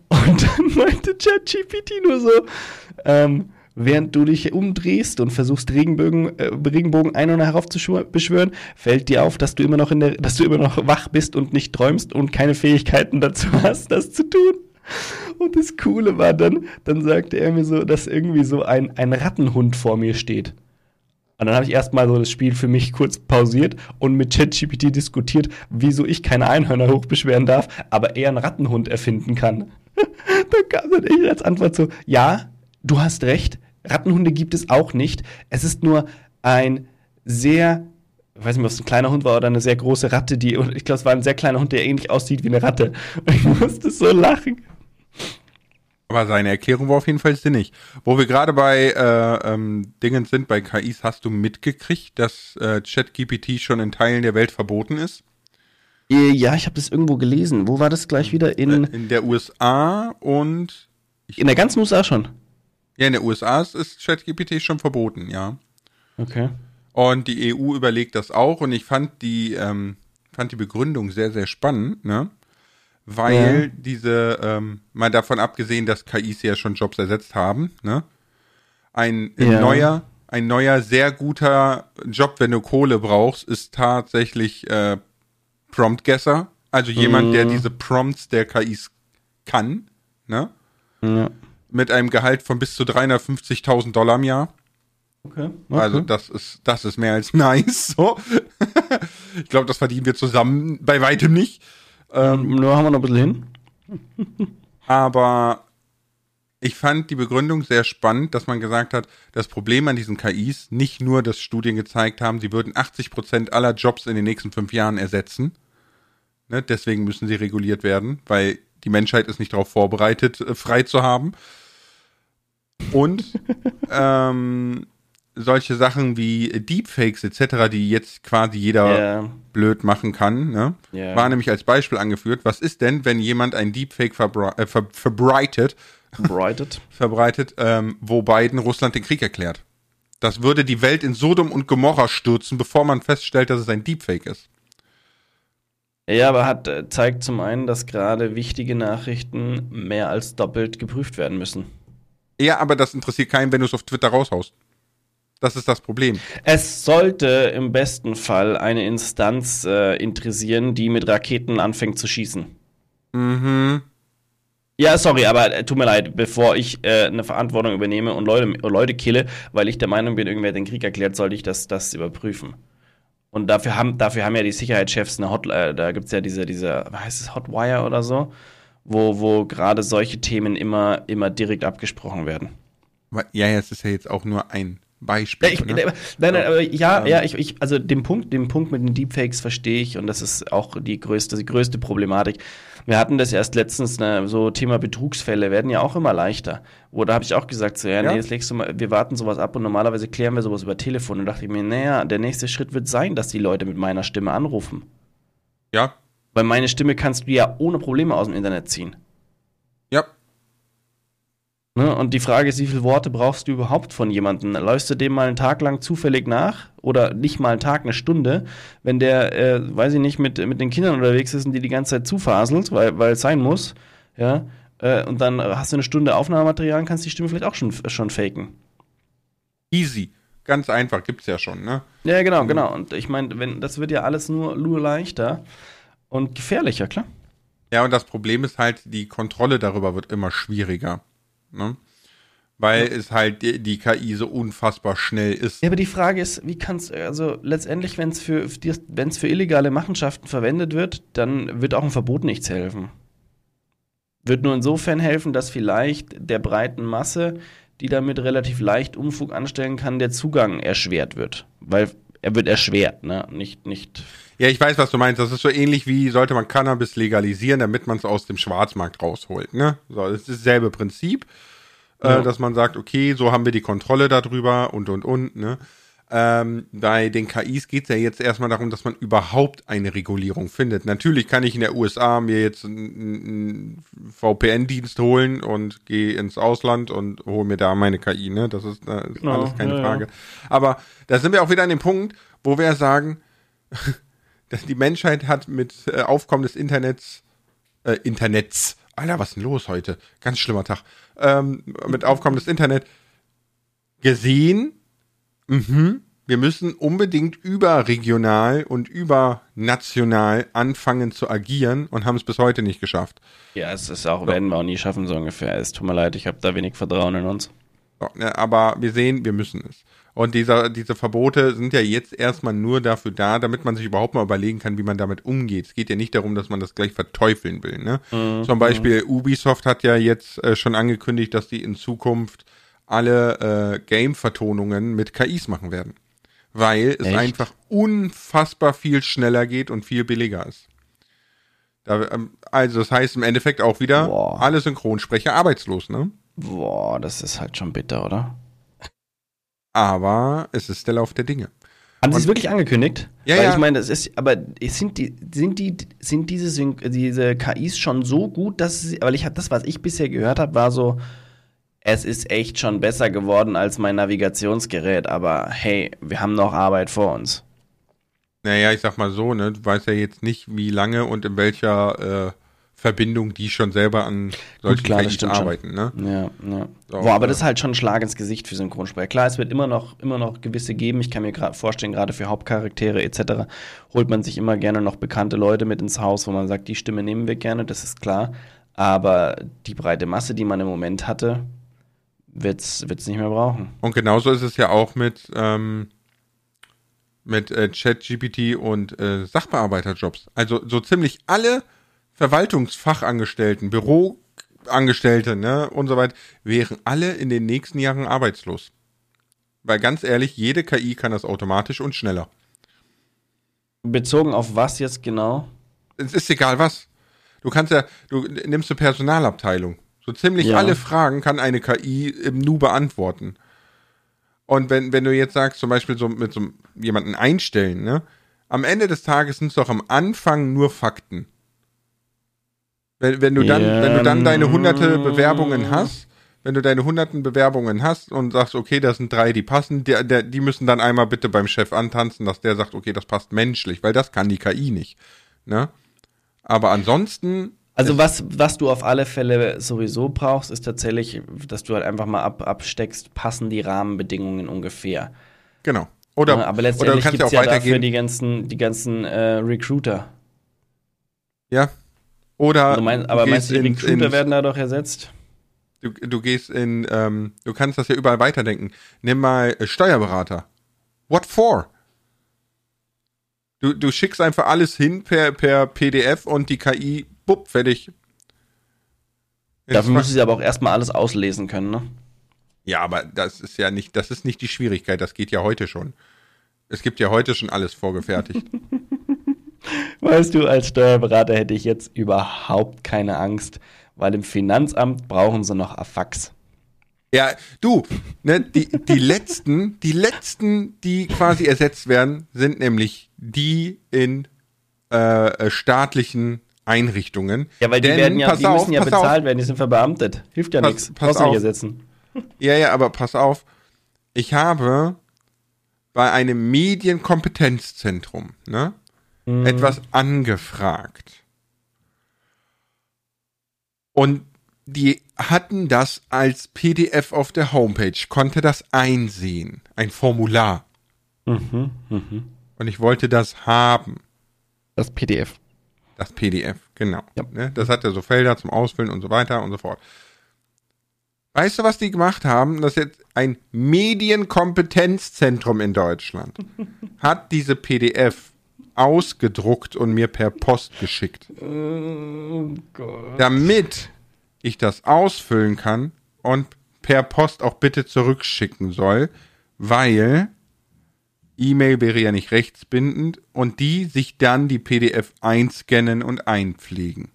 Und dann meinte ChatGPT nur so, ähm, Während du dich umdrehst und versuchst, Regenbogen, äh, Regenbogen ein- und heraufzubeschwören, fällt dir auf, dass du immer noch in der, dass du immer noch wach bist und nicht träumst und keine Fähigkeiten dazu hast, das zu tun. Und das Coole war dann, dann sagte er mir so, dass irgendwie so ein, ein Rattenhund vor mir steht. Und dann habe ich erstmal so das Spiel für mich kurz pausiert und mit ChatGPT diskutiert, wieso ich keine Einhörner hochbeschweren darf, aber er einen Rattenhund erfinden kann. da kam dann ich als Antwort so, ja, du hast recht, Rattenhunde gibt es auch nicht. Es ist nur ein sehr, ich weiß nicht, ob es ein kleiner Hund war oder eine sehr große Ratte, die, ich glaube, es war ein sehr kleiner Hund, der ähnlich aussieht wie eine Ratte. Und ich musste so lachen. Aber seine Erklärung war auf jeden Fall sinnig. Wo wir gerade bei äh, ähm, Dingen sind, bei KIs, hast du mitgekriegt, dass äh, ChatGPT schon in Teilen der Welt verboten ist? Äh, ja, ich habe das irgendwo gelesen. Wo war das gleich wieder? In, in der USA und. in der ganzen USA schon? Ja, in den USA ist ChatGPT schon verboten, ja. Okay. Und die EU überlegt das auch und ich fand die, ähm, fand die Begründung sehr, sehr spannend, ne? Weil ja. diese, ähm, mal davon abgesehen, dass KIs ja schon Jobs ersetzt haben, ne? Ein ja. neuer, ein neuer, sehr guter Job, wenn du Kohle brauchst, ist tatsächlich äh, Prompt-Guesser. Also jemand, mhm. der diese Prompts der KIs kann, ne? Ja mit einem Gehalt von bis zu 350.000 Dollar im Jahr. Okay, okay. Also das ist das ist mehr als nice. So. ich glaube, das verdienen wir zusammen bei weitem nicht. Ähm, Nur haben wir noch ein bisschen hin. aber ich fand die Begründung sehr spannend, dass man gesagt hat, das Problem an diesen KIs nicht nur, dass Studien gezeigt haben, sie würden 80 Prozent aller Jobs in den nächsten fünf Jahren ersetzen. Ne, deswegen müssen sie reguliert werden, weil die Menschheit ist nicht darauf vorbereitet, äh, frei zu haben. Und ähm, solche Sachen wie Deepfakes etc., die jetzt quasi jeder yeah. blöd machen kann, ne? Yeah. war nämlich als Beispiel angeführt. Was ist denn, wenn jemand ein Deepfake verbre äh, ver verbreitet, verbreitet, verbreitet ähm, wo Biden Russland den Krieg erklärt? Das würde die Welt in Sodom und Gomorra stürzen, bevor man feststellt, dass es ein Deepfake ist. Ja, aber hat äh, zeigt zum einen, dass gerade wichtige Nachrichten mehr als doppelt geprüft werden müssen. Ja, aber das interessiert keinen, wenn du es auf Twitter raushaust. Das ist das Problem. Es sollte im besten Fall eine Instanz äh, interessieren, die mit Raketen anfängt zu schießen. Mhm. Ja, sorry, aber äh, tut mir leid, bevor ich äh, eine Verantwortung übernehme und Leute, Leute kille, weil ich der Meinung bin, irgendwer den Krieg erklärt, sollte ich das, das überprüfen. Und dafür haben, dafür haben ja die Sicherheitschefs eine Hotline, äh, da gibt es ja diese, diese, was heißt es, Hotwire oder so, wo, wo gerade solche Themen immer, immer direkt abgesprochen werden. Ja, ja, es ist ja jetzt auch nur ein Beispiel. Ja, ich, ne? Nein, nein, aber ja, ja, ich, ich, also den Punkt, den Punkt mit den Deepfakes verstehe ich und das ist auch die größte, die größte Problematik. Wir hatten das erst letztens, ne, so Thema Betrugsfälle werden ja auch immer leichter. Oder habe ich auch gesagt, so, ja, ja, nee, jetzt legst du mal, wir warten sowas ab und normalerweise klären wir sowas über Telefon. Und dachte ich mir, naja, der nächste Schritt wird sein, dass die Leute mit meiner Stimme anrufen. Ja. Weil meine Stimme kannst du ja ohne Probleme aus dem Internet ziehen. Ne? Und die Frage ist, wie viele Worte brauchst du überhaupt von jemandem? Läufst du dem mal einen Tag lang zufällig nach oder nicht mal einen Tag, eine Stunde, wenn der, äh, weiß ich nicht, mit, mit den Kindern unterwegs ist und die die ganze Zeit zufaselt, weil, weil es sein muss, ja, äh, und dann hast du eine Stunde Aufnahmematerial und kannst die Stimme vielleicht auch schon, schon faken. Easy. Ganz einfach, gibt's ja schon, ne? Ja, genau, genau. Und ich meine, wenn das wird ja alles nur, nur leichter und gefährlicher, klar. Ja, und das Problem ist halt, die Kontrolle darüber wird immer schwieriger. Ne? Weil ja. es halt die, die, KI so unfassbar schnell ist. Ja, aber die Frage ist, wie kannst also letztendlich, wenn es für, wenn's für illegale Machenschaften verwendet wird, dann wird auch ein Verbot nichts helfen. Wird nur insofern helfen, dass vielleicht der breiten Masse, die damit relativ leicht Unfug anstellen kann, der Zugang erschwert wird. Weil er wird erschwert, ne? Nicht, nicht. Ja, ich weiß, was du meinst. Das ist so ähnlich wie sollte man Cannabis legalisieren, damit man es aus dem Schwarzmarkt rausholt, ne? So, das ist dasselbe Prinzip, äh, ja. äh, dass man sagt, okay, so haben wir die Kontrolle darüber und und und, ne? Ähm, bei den KIs geht es ja jetzt erstmal darum, dass man überhaupt eine Regulierung findet. Natürlich kann ich in der USA mir jetzt einen VPN-Dienst holen und gehe ins Ausland und hole mir da meine KI, ne? Das ist, das ist genau, alles keine ja, Frage. Ja. Aber da sind wir auch wieder an dem Punkt, wo wir sagen, dass die Menschheit hat mit äh, Aufkommen des Internets, äh, Internets, Alter, was ist denn los heute? Ganz schlimmer Tag. Ähm, mit Aufkommen des Internet gesehen, Mhm. Wir müssen unbedingt überregional und übernational anfangen zu agieren und haben es bis heute nicht geschafft. Ja, es ist auch, so. werden wir auch nie schaffen, so ungefähr. Es tut mir leid, ich habe da wenig Vertrauen in uns. So, ne, aber wir sehen, wir müssen es. Und dieser, diese Verbote sind ja jetzt erstmal nur dafür da, damit man sich überhaupt mal überlegen kann, wie man damit umgeht. Es geht ja nicht darum, dass man das gleich verteufeln will. Ne? Mhm. Zum Beispiel Ubisoft hat ja jetzt äh, schon angekündigt, dass die in Zukunft alle äh, Game-Vertonungen mit KIs machen werden. Weil es Echt? einfach unfassbar viel schneller geht und viel billiger ist. Da, ähm, also das heißt im Endeffekt auch wieder, Boah. alle Synchronsprecher arbeitslos, ne? Boah, das ist halt schon bitter, oder? Aber es ist der Lauf der Dinge. Haben Sie es wirklich angekündigt? Ja, Weil ja. ich meine, das ist, aber sind die, sind die, sind diese, diese KIs schon so gut, dass sie, weil ich habe das, was ich bisher gehört habe, war so, es ist echt schon besser geworden als mein Navigationsgerät, aber hey, wir haben noch Arbeit vor uns. Naja, ich sag mal so, ne, du weißt ja jetzt nicht, wie lange und in welcher äh, Verbindung die schon selber an solchen Gut, klar, arbeiten, ne? Ja, ja. So, Boah, aber äh, das ist halt schon ein Schlag ins Gesicht für Synchronsprecher. Klar, es wird immer noch, immer noch gewisse geben. Ich kann mir gerade vorstellen, gerade für Hauptcharaktere etc. holt man sich immer gerne noch bekannte Leute mit ins Haus, wo man sagt, die Stimme nehmen wir gerne, das ist klar. Aber die breite Masse, die man im Moment hatte, wird es nicht mehr brauchen. Und genauso ist es ja auch mit, ähm, mit äh, ChatGPT und äh, Sachbearbeiterjobs. Also so ziemlich alle Verwaltungsfachangestellten, Büroangestellte ne, und so weiter, wären alle in den nächsten Jahren arbeitslos. Weil ganz ehrlich, jede KI kann das automatisch und schneller. Bezogen auf was jetzt genau? Es ist egal was. Du kannst ja, du nimmst eine Personalabteilung. So ziemlich ja. alle Fragen kann eine KI im Nu beantworten. Und wenn, wenn du jetzt sagst, zum Beispiel so mit so jemanden einstellen, ne? Am Ende des Tages sind es doch am Anfang nur Fakten. Wenn, wenn du dann, yeah. wenn du dann deine hunderte Bewerbungen hast, wenn du deine hunderten Bewerbungen hast und sagst, okay, das sind drei, die passen, die, der, die müssen dann einmal bitte beim Chef antanzen, dass der sagt, okay, das passt menschlich, weil das kann die KI nicht. Ne? Aber ansonsten also was, was du auf alle Fälle sowieso brauchst, ist tatsächlich, dass du halt einfach mal ab, absteckst, passen die Rahmenbedingungen ungefähr. Genau. Oder, ja, aber letztendlich gibt es ja, ja dafür die ganzen, die ganzen äh, Recruiter. Ja. Oder. Also mein, aber meinst du, die in, Recruiter in, werden da doch ersetzt? Du, du gehst in, ähm, du kannst das ja überall weiterdenken. Nimm mal äh, Steuerberater. What for? Du, du schickst einfach alles hin per, per PDF und die KI bupp, fertig. Dafür müssen sie aber auch erstmal alles auslesen können, ne? Ja, aber das ist ja nicht, das ist nicht die Schwierigkeit, das geht ja heute schon. Es gibt ja heute schon alles vorgefertigt. Weißt du, als Steuerberater hätte ich jetzt überhaupt keine Angst, weil im Finanzamt brauchen sie noch Afax. Ja, du, ne, die, die letzten, die letzten, die quasi ersetzt werden, sind nämlich die in äh, staatlichen Einrichtungen. Ja, weil die Denn, werden ja, die auf, müssen ja bezahlt auf. werden, die sind verbeamtet. Hilft ja nichts. Pass auf. nicht ersetzen. Ja, ja, aber pass auf. Ich habe bei einem Medienkompetenzzentrum, ne, mhm. etwas angefragt. Und die hatten das als PDF auf der Homepage, konnte das einsehen, ein Formular. Mhm, mh. Und ich wollte das haben. Das PDF. Das PDF, genau. Ja. Ne? Das hat ja so Felder zum Ausfüllen und so weiter und so fort. Weißt du, was die gemacht haben? Das ist jetzt ein Medienkompetenzzentrum in Deutschland. hat diese PDF ausgedruckt und mir per Post geschickt. Oh damit ich das ausfüllen kann und per Post auch bitte zurückschicken soll, weil E-Mail wäre ja nicht rechtsbindend und die sich dann die PDF einscannen und einpflegen.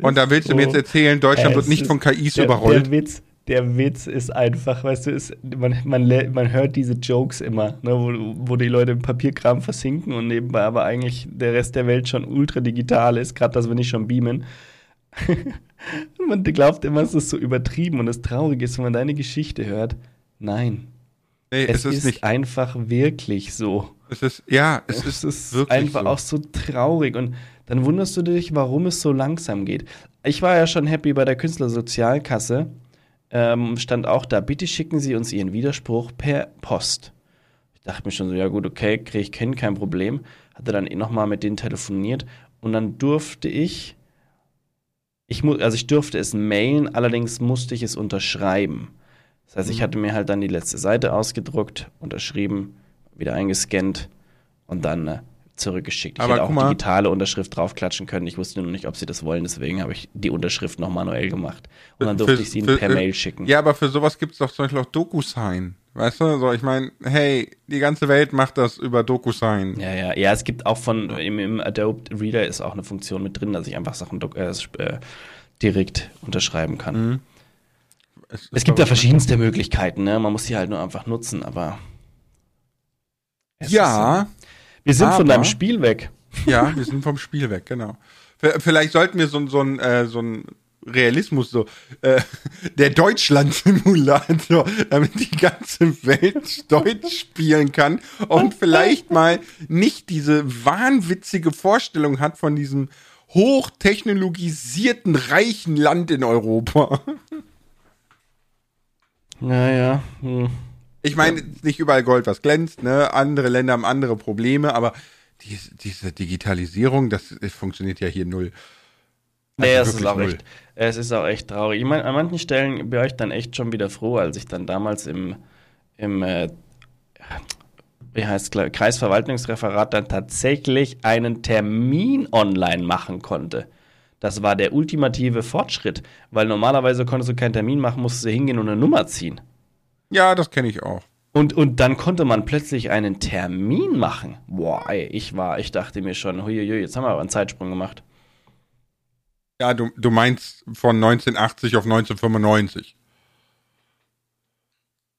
Und da willst so, du mir jetzt erzählen, Deutschland wird nicht von KIs der, überrollt. Der Witz, der Witz ist einfach, weißt du, ist, man, man, man hört diese Jokes immer, ne, wo, wo die Leute im Papierkram versinken und nebenbei aber eigentlich der Rest der Welt schon ultra digital ist, gerade dass wir nicht schon beamen. man glaubt immer, es ist so übertrieben und das Traurige ist, wenn man deine Geschichte hört, nein. Nee, es, es ist, ist einfach wirklich so. Es ist, ja, es, es ist, ist einfach so. auch so traurig und dann wunderst du dich, warum es so langsam geht. Ich war ja schon happy bei der Künstlersozialkasse, ähm, stand auch da, bitte schicken Sie uns Ihren Widerspruch per Post. Ich dachte mir schon so, ja gut, okay, kriege ich kennen, kein Problem. Hatte dann eh nochmal mit denen telefoniert und dann durfte ich ich mu also ich durfte es mailen, allerdings musste ich es unterschreiben. Das heißt, ich mhm. hatte mir halt dann die letzte Seite ausgedruckt, unterschrieben, wieder eingescannt und dann äh, zurückgeschickt. Ich Aber hätte auch mal, digitale Unterschrift draufklatschen können. Ich wusste nur nicht, ob sie das wollen, deswegen habe ich die Unterschrift noch manuell gemacht. Und dann durfte für, ich sie ihnen per für, Mail schicken. Ja, aber für sowas gibt es doch zum Beispiel auch DocuSign. Weißt du, so ich meine, hey, die ganze Welt macht das über DocuSign. Ja, ja, ja, es gibt auch von im, im Adobe Reader ist auch eine Funktion mit drin, dass ich einfach Sachen äh, äh, direkt unterschreiben kann. Mhm. Es, es gibt da verschiedenste Möglichkeiten, ne? Man muss sie halt nur einfach nutzen, aber. Ja. Ist, wir sind aber, von deinem Spiel weg. Ja, wir sind vom Spiel weg, genau. Vielleicht sollten wir so, so ein, äh, so ein Realismus, so äh, der Deutschland-Simulator, damit die ganze Welt Deutsch spielen kann und vielleicht mal nicht diese wahnwitzige Vorstellung hat von diesem hochtechnologisierten, reichen Land in Europa. Naja. Hm. Ich meine, nicht überall Gold, was glänzt, ne? Andere Länder haben andere Probleme, aber diese, diese Digitalisierung, das, das funktioniert ja hier null. Nee, es ist auch echt, es ist auch echt traurig. Ich meine, an manchen Stellen bin ich dann echt schon wieder froh, als ich dann damals im, im äh, wie heißt es, Kreisverwaltungsreferat dann tatsächlich einen Termin online machen konnte. Das war der ultimative Fortschritt, weil normalerweise konntest du keinen Termin machen, musstest du hingehen und eine Nummer ziehen. Ja, das kenne ich auch. Und, und dann konnte man plötzlich einen Termin machen. Boah, ey, ich war, ich dachte mir schon, huiuiui, jetzt haben wir aber einen Zeitsprung gemacht. Ja, du, du meinst von 1980 auf 1995.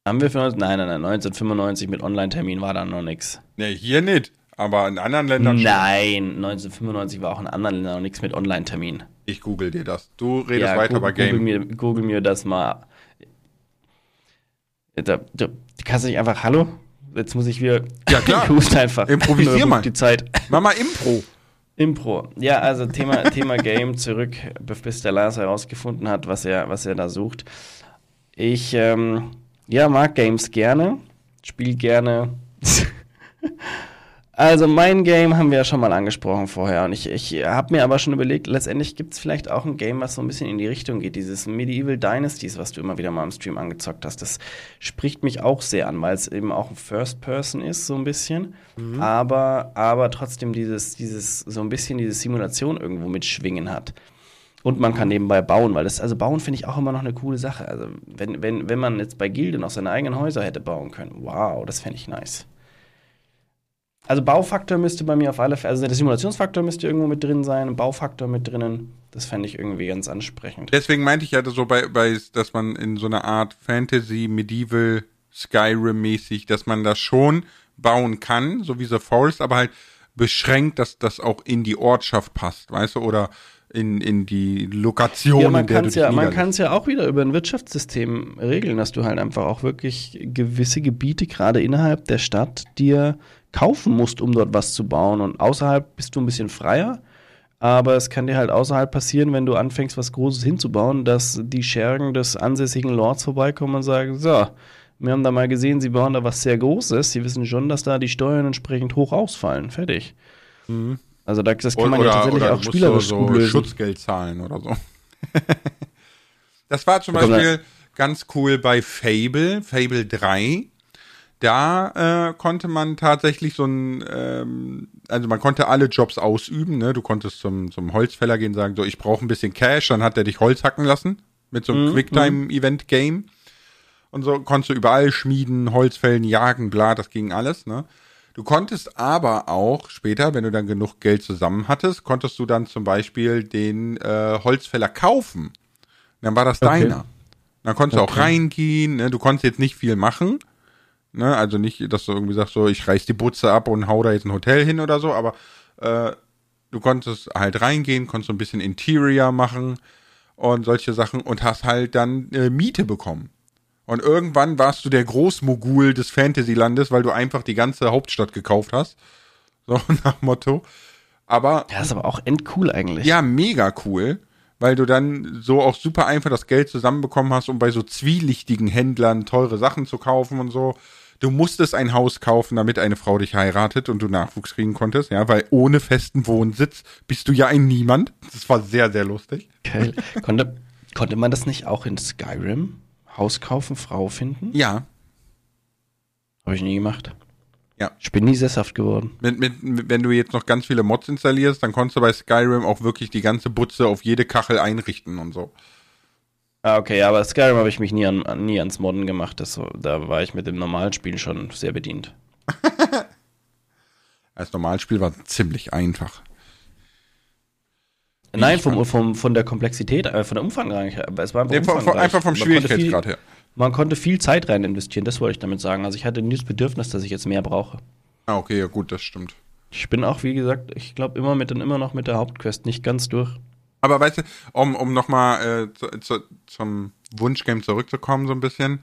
Haben wir für uns? Nein, nein, nein. 1995 mit Online-Termin war da noch nichts. Nee, hier nicht. Aber in anderen Ländern schon. Nein, 1995 war auch in anderen Ländern noch nichts mit Online-Termin. Ich google dir das. Du redest ja, weiter Google, bei Game. Google mir, google mir das mal. Da, da, kannst du nicht einfach Hallo? Jetzt muss ich wieder. Ja, klar. ich einfach. Improvisier mal. Die Zeit. Mach mal Impro. Impro. Ja, also Thema, Thema Game zurück, bis der Lars herausgefunden hat, was er, was er da sucht. Ich ähm, ja, mag Games gerne, spiele gerne. also mein Game haben wir ja schon mal angesprochen vorher und ich, ich habe mir aber schon überlegt, letztendlich gibt es vielleicht auch ein Game, was so ein bisschen in die Richtung geht. Dieses Medieval Dynasties, was du immer wieder mal im Stream angezockt hast, das spricht mich auch sehr an, weil es eben auch ein First Person ist, so ein bisschen mhm. aber, aber trotzdem dieses, dieses, so ein bisschen diese Simulation irgendwo mitschwingen hat. Und man kann nebenbei bauen, weil das, also bauen finde ich auch immer noch eine coole Sache. Also, wenn, wenn, wenn man jetzt bei Gilde noch seine eigenen Häuser hätte bauen können, wow, das fände ich nice. Also Baufaktor müsste bei mir auf alle Fälle, also der Simulationsfaktor müsste irgendwo mit drin sein, ein Baufaktor mit drinnen. Das fände ich irgendwie ganz ansprechend. Deswegen meinte ich ja so bei, bei, dass man in so einer Art Fantasy, Medieval, Skyrim-mäßig, dass man das schon bauen kann, so wie The Forest, aber halt beschränkt, dass das auch in die Ortschaft passt, weißt du, oder in, in die Lokation, ja, man in der du ja, Man kann es ja auch wieder über ein Wirtschaftssystem regeln, dass du halt einfach auch wirklich gewisse Gebiete, gerade innerhalb der Stadt, dir kaufen musst, um dort was zu bauen. Und außerhalb bist du ein bisschen freier. Aber es kann dir halt außerhalb passieren, wenn du anfängst, was Großes hinzubauen, dass die Schergen des ansässigen Lords vorbeikommen und sagen, so, wir haben da mal gesehen, sie bauen da was sehr Großes. Sie wissen schon, dass da die Steuern entsprechend hoch ausfallen. Fertig. Mhm. Also da, das kann man oder, ja tatsächlich auch spielerisch so, so Schutzgeld zahlen oder so. das war zum Beispiel ganz cool bei Fable, Fable 3. Da äh, konnte man tatsächlich so ein, ähm, also man konnte alle Jobs ausüben. Ne? Du konntest zum, zum Holzfäller gehen, sagen so, ich brauche ein bisschen Cash, dann hat er dich Holz hacken lassen mit so einem mhm. Quicktime-Event-Game. Und so konntest du überall schmieden, Holzfällen, jagen, bla, das ging alles. Ne? Du konntest aber auch später, wenn du dann genug Geld zusammen hattest, konntest du dann zum Beispiel den äh, Holzfäller kaufen. Dann war das okay. deiner. Dann konntest okay. du auch reingehen, ne? du konntest jetzt nicht viel machen. Ne? Also nicht, dass du irgendwie sagst, so, ich reiß die Butze ab und hau da jetzt ein Hotel hin oder so, aber äh, du konntest halt reingehen, konntest so ein bisschen Interior machen und solche Sachen und hast halt dann äh, Miete bekommen. Und irgendwann warst du der Großmogul des Fantasylandes, weil du einfach die ganze Hauptstadt gekauft hast. So nach Motto. Aber. Ja, ist aber auch endcool eigentlich. Ja, mega cool. Weil du dann so auch super einfach das Geld zusammenbekommen hast, um bei so zwielichtigen Händlern teure Sachen zu kaufen und so. Du musstest ein Haus kaufen, damit eine Frau dich heiratet und du Nachwuchs kriegen konntest, ja, weil ohne festen Wohnsitz bist du ja ein Niemand. Das war sehr, sehr lustig. Geil. Konnte, konnte man das nicht auch in Skyrim? Haus kaufen, Frau finden? Ja. Habe ich nie gemacht. Ja. Ich bin nie sesshaft geworden. Mit, mit, wenn du jetzt noch ganz viele Mods installierst, dann konntest du bei Skyrim auch wirklich die ganze Butze auf jede Kachel einrichten und so. Ah, okay, aber Skyrim habe ich mich nie, an, nie ans Modden gemacht. Das, da war ich mit dem normalen Spiel schon sehr bedient. das Normalspiel war ziemlich einfach. Nein, vom, vom, von der Komplexität, äh, von der Umfangreich. Es war nee, von, einfach vom Schwierigkeitsgrad her. Man konnte viel Zeit rein investieren, das wollte ich damit sagen. Also ich hatte nie das Bedürfnis, dass ich jetzt mehr brauche. Ah, okay, ja gut, das stimmt. Ich bin auch, wie gesagt, ich glaube immer mit immer noch mit der Hauptquest nicht ganz durch. Aber weißt du, um, um nochmal äh, zu, zu, zum Wunschgame zurückzukommen, so ein bisschen,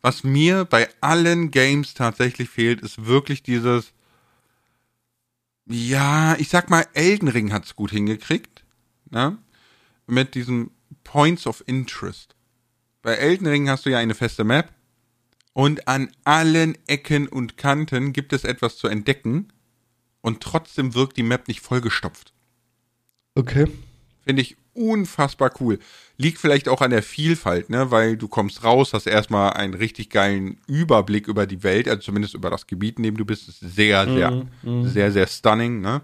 was mir bei allen Games tatsächlich fehlt, ist wirklich dieses, ja, ich sag mal, Elden Ring hat's gut hingekriegt ne? mit diesen Points of Interest. Bei Elden Ring hast du ja eine feste Map und an allen Ecken und Kanten gibt es etwas zu entdecken und trotzdem wirkt die Map nicht vollgestopft. Okay. Finde ich unfassbar cool. Liegt vielleicht auch an der Vielfalt, ne, weil du kommst raus, hast erstmal einen richtig geilen Überblick über die Welt, also zumindest über das Gebiet, in dem du bist, ist sehr, sehr, mm, mm. sehr, sehr stunning, ne?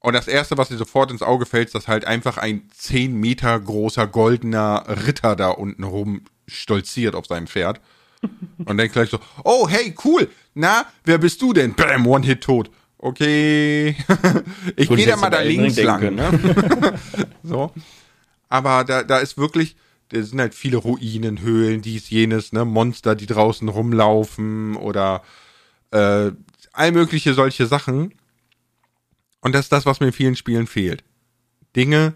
Und das erste, was dir sofort ins Auge fällt, ist, dass halt einfach ein zehn Meter großer goldener Ritter da unten rum stolziert auf seinem Pferd. Und denkt gleich so, oh, hey, cool. Na, wer bist du denn? Bam, One-Hit tot. Okay. ich gehe da mal da links lang. Ne? so. Aber da, da ist wirklich, da sind halt viele Ruinen, Höhlen, dies, jenes, ne, Monster, die draußen rumlaufen oder äh, all mögliche solche Sachen. Und das ist das, was mir in vielen Spielen fehlt. Dinge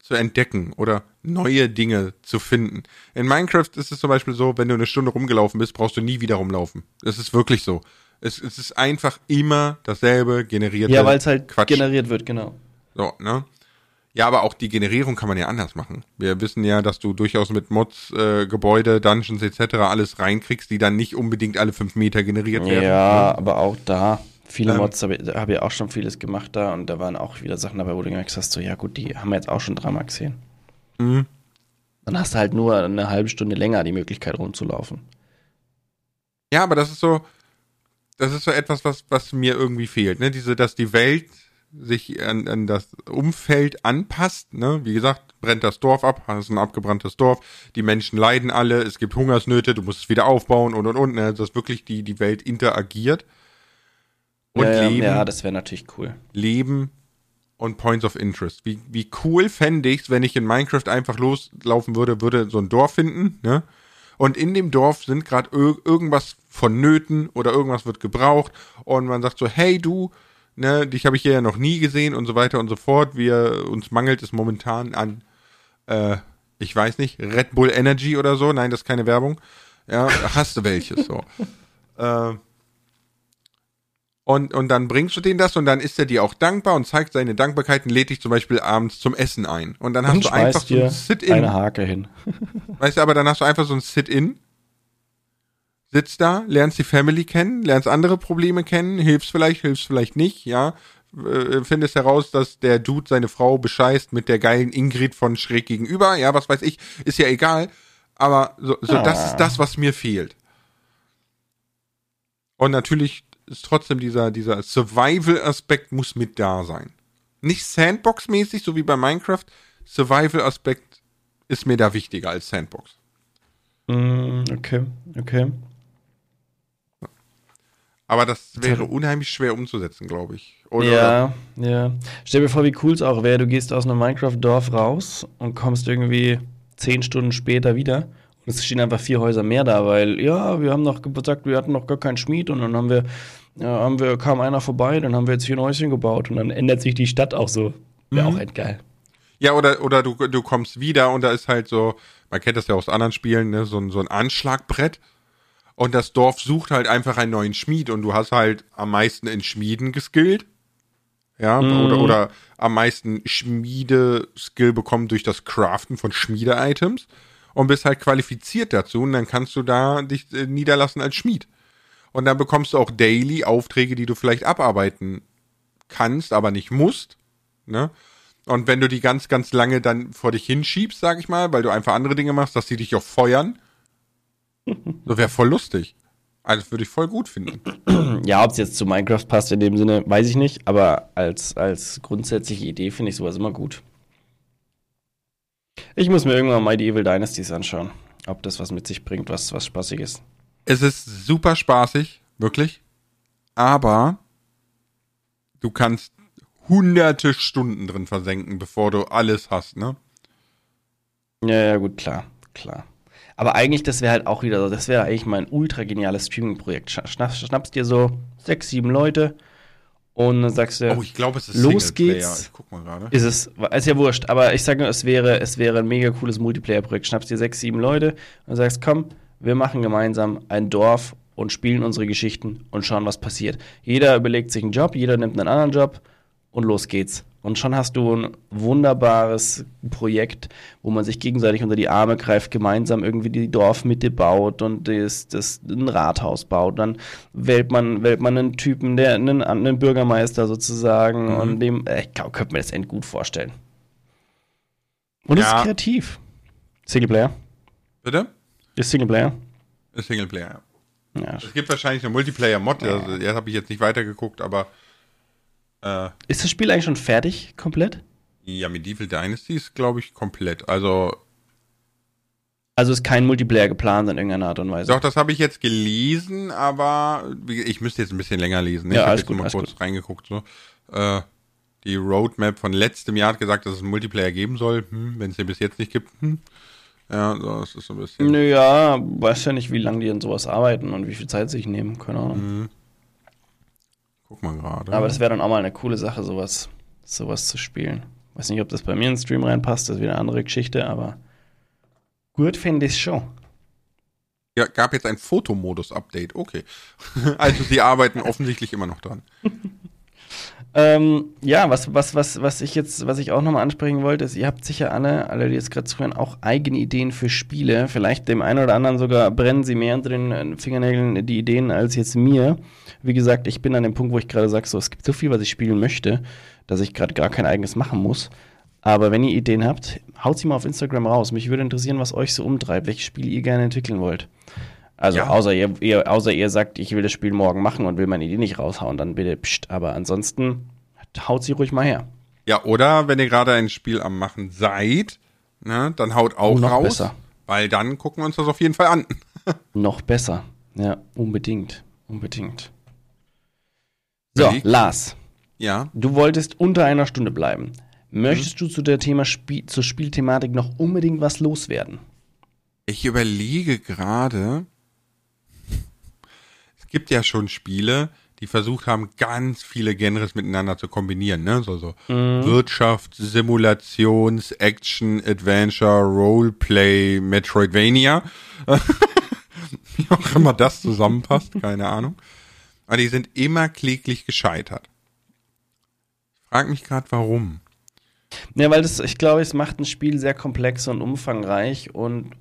zu entdecken oder neue Dinge zu finden. In Minecraft ist es zum Beispiel so, wenn du eine Stunde rumgelaufen bist, brauchst du nie wieder rumlaufen. Es ist wirklich so. Es, es ist einfach immer dasselbe generiert. Ja, weil es halt Quatsch. generiert wird, genau. So, ne? Ja, aber auch die Generierung kann man ja anders machen. Wir wissen ja, dass du durchaus mit Mods, äh, Gebäude, Dungeons etc. alles reinkriegst, die dann nicht unbedingt alle fünf Meter generiert werden. Ja, ne? aber auch da Viele ähm, Mods habe hab ich auch schon vieles gemacht da und da waren auch wieder Sachen dabei, wo du gemerkt hast, so, ja gut, die haben wir jetzt auch schon dreimal gesehen. Mhm. Dann hast du halt nur eine halbe Stunde länger die Möglichkeit rumzulaufen. Ja, aber das ist so, das ist so etwas, was, was mir irgendwie fehlt, ne? Diese, dass die Welt sich an, an das Umfeld anpasst, ne? Wie gesagt, brennt das Dorf ab, hast ein abgebranntes Dorf, die Menschen leiden alle, es gibt Hungersnöte, du musst es wieder aufbauen und und und, ne? Dass wirklich die, die Welt interagiert Und ja, Leben. Ja, das wäre natürlich cool. Leben und Points of Interest. Wie, wie cool fände ich es, wenn ich in Minecraft einfach loslaufen würde, würde so ein Dorf finden, ne? Und in dem Dorf sind gerade ir irgendwas vonnöten oder irgendwas wird gebraucht und man sagt so, hey du, ne, dich habe ich hier ja noch nie gesehen und so weiter und so fort. Wir, uns mangelt es momentan an, äh, ich weiß nicht, Red Bull Energy oder so. Nein, das ist keine Werbung. Ja, hast du welches so. äh, und, und dann bringst du denen das und dann ist er dir auch dankbar und zeigt seine Dankbarkeit und lädt dich zum Beispiel abends zum Essen ein. Und dann hast und du einfach so ein Sit-In. Eine Hake hin. weißt du, aber dann hast du einfach so ein Sit-In. Sitzt da, lernst die Family kennen, lernst andere Probleme kennen, hilfst vielleicht, hilfst vielleicht nicht, ja. Äh, findest heraus, dass der Dude seine Frau bescheißt mit der geilen Ingrid von schräg gegenüber, ja, was weiß ich, ist ja egal. Aber so, so ah. das ist das, was mir fehlt. Und natürlich ist trotzdem dieser, dieser Survival-Aspekt muss mit da sein. Nicht Sandbox-mäßig, so wie bei Minecraft. Survival-Aspekt ist mir da wichtiger als Sandbox. Mm, okay, okay. Aber das wäre unheimlich schwer umzusetzen, glaube ich. Oder, ja, ja. Stell dir vor, wie cool es auch wäre, du gehst aus einem Minecraft-Dorf raus und kommst irgendwie zehn Stunden später wieder es stehen einfach vier Häuser mehr da, weil, ja, wir haben noch gesagt, wir hatten noch gar keinen Schmied und dann haben wir, ja, haben wir, kam einer vorbei, dann haben wir jetzt hier ein Häuschen gebaut und dann ändert sich die Stadt auch so. Wäre mhm. auch geil. Ja, oder, oder du, du kommst wieder und da ist halt so, man kennt das ja aus anderen Spielen, ne, so, so ein Anschlagbrett. Und das Dorf sucht halt einfach einen neuen Schmied und du hast halt am meisten in Schmieden geskillt. Ja, mhm. oder, oder am meisten Schmiede-Skill bekommen durch das Craften von Schmiede-Items und bist halt qualifiziert dazu und dann kannst du da dich äh, niederlassen als Schmied. Und dann bekommst du auch daily Aufträge, die du vielleicht abarbeiten kannst, aber nicht musst. Ne? Und wenn du die ganz, ganz lange dann vor dich hinschiebst, sag ich mal, weil du einfach andere Dinge machst, dass die dich auch feuern, so wäre voll lustig. Also würde ich voll gut finden. Ja, ob es jetzt zu Minecraft passt in dem Sinne, weiß ich nicht, aber als, als grundsätzliche Idee finde ich sowas immer gut. Ich muss mir irgendwann mal die Evil Dynasties anschauen, ob das was mit sich bringt, was, was spaßig ist. Es ist super spaßig, wirklich. Aber du kannst hunderte Stunden drin versenken, bevor du alles hast, ne? Ja, ja, gut, klar, klar. Aber eigentlich, das wäre halt auch wieder so, das wäre eigentlich mein ultra geniales Streaming-Projekt. Schnappst, schnappst dir so sechs, sieben Leute, und dann sagst du, oh, ich glaube, es ist los geht's. Ich guck mal gerade. Ist es, ist ja wurscht, aber ich sage nur, es wäre, es wäre ein mega cooles Multiplayer-Projekt. Schnappst dir sechs, sieben Leute und sagst, komm, wir machen gemeinsam ein Dorf und spielen unsere Geschichten und schauen, was passiert. Jeder überlegt sich einen Job, jeder nimmt einen anderen Job und los geht's. Und schon hast du ein wunderbares Projekt, wo man sich gegenseitig unter die Arme greift, gemeinsam irgendwie die Dorfmitte baut und das, das ein Rathaus baut. Dann wählt man, wählt man einen Typen, der einen, einen Bürgermeister sozusagen mhm. und dem, äh, ich könnte mir das end gut vorstellen. Und ja. ist kreativ. Singleplayer. Bitte? Ist Singleplayer. Ist Singleplayer, ja. Es gibt wahrscheinlich eine Multiplayer-Mod, ja. also, jetzt habe ich jetzt nicht weitergeguckt, aber äh, ist das Spiel eigentlich schon fertig, komplett? Ja, Medieval Dynasty ist, glaube ich, komplett. Also. Also ist kein Multiplayer geplant in irgendeiner Art und Weise. Doch, das habe ich jetzt gelesen, aber ich müsste jetzt ein bisschen länger lesen. Ne? Ja, ich habe jetzt gut, mal kurz gut. reingeguckt. So. Äh, die Roadmap von letztem Jahr hat gesagt, dass es einen Multiplayer geben soll. Hm, Wenn es den bis jetzt nicht gibt. Hm. Ja, so, das ist so ein bisschen. Naja, weiß ja nicht, wie lange die an sowas arbeiten und wie viel Zeit sie sich nehmen. Keine Ahnung. Mhm. Guck mal gerade. Aber das wäre dann auch mal eine coole Sache, sowas, sowas zu spielen. Weiß nicht, ob das bei mir in den Stream reinpasst, das ist wieder eine andere Geschichte, aber gut finde ich schon. Ja, gab jetzt ein Fotomodus-Update, okay. also sie arbeiten offensichtlich immer noch dran. ähm, ja, was, was, was, was ich jetzt, was ich auch nochmal ansprechen wollte, ist, ihr habt sicher alle, alle, die jetzt gerade zuhören, auch eigene Ideen für Spiele. Vielleicht dem einen oder anderen sogar brennen sie mehr unter den Fingernägeln die Ideen als jetzt mir. Wie gesagt, ich bin an dem Punkt, wo ich gerade sage, so, es gibt so viel, was ich spielen möchte, dass ich gerade gar kein eigenes machen muss. Aber wenn ihr Ideen habt, haut sie mal auf Instagram raus. Mich würde interessieren, was euch so umtreibt, welche Spiele ihr gerne entwickeln wollt. Also ja. außer, ihr, ihr, außer ihr sagt, ich will das Spiel morgen machen und will meine Idee nicht raushauen, dann bitte pst. Aber ansonsten haut sie ruhig mal her. Ja, oder wenn ihr gerade ein Spiel am Machen seid, ne, dann haut auch oh, noch raus. Besser. Weil dann gucken wir uns das auf jeden Fall an. noch besser. Ja, unbedingt. Unbedingt. So, Lars. Ja. Du wolltest unter einer Stunde bleiben. Möchtest mhm. du zu der Thema Spiel, zur Spielthematik noch unbedingt was loswerden? Ich überlege gerade. Es gibt ja schon Spiele, die versucht haben, ganz viele Genres miteinander zu kombinieren, ne? So, so mhm. Wirtschaft, Simulations, Action, Adventure, Roleplay, Metroidvania. Wie auch immer das zusammenpasst, keine Ahnung. Aber die sind immer kläglich gescheitert. Ich frage mich gerade, warum. Ja, weil das, ich glaube, es macht ein Spiel sehr komplex und umfangreich und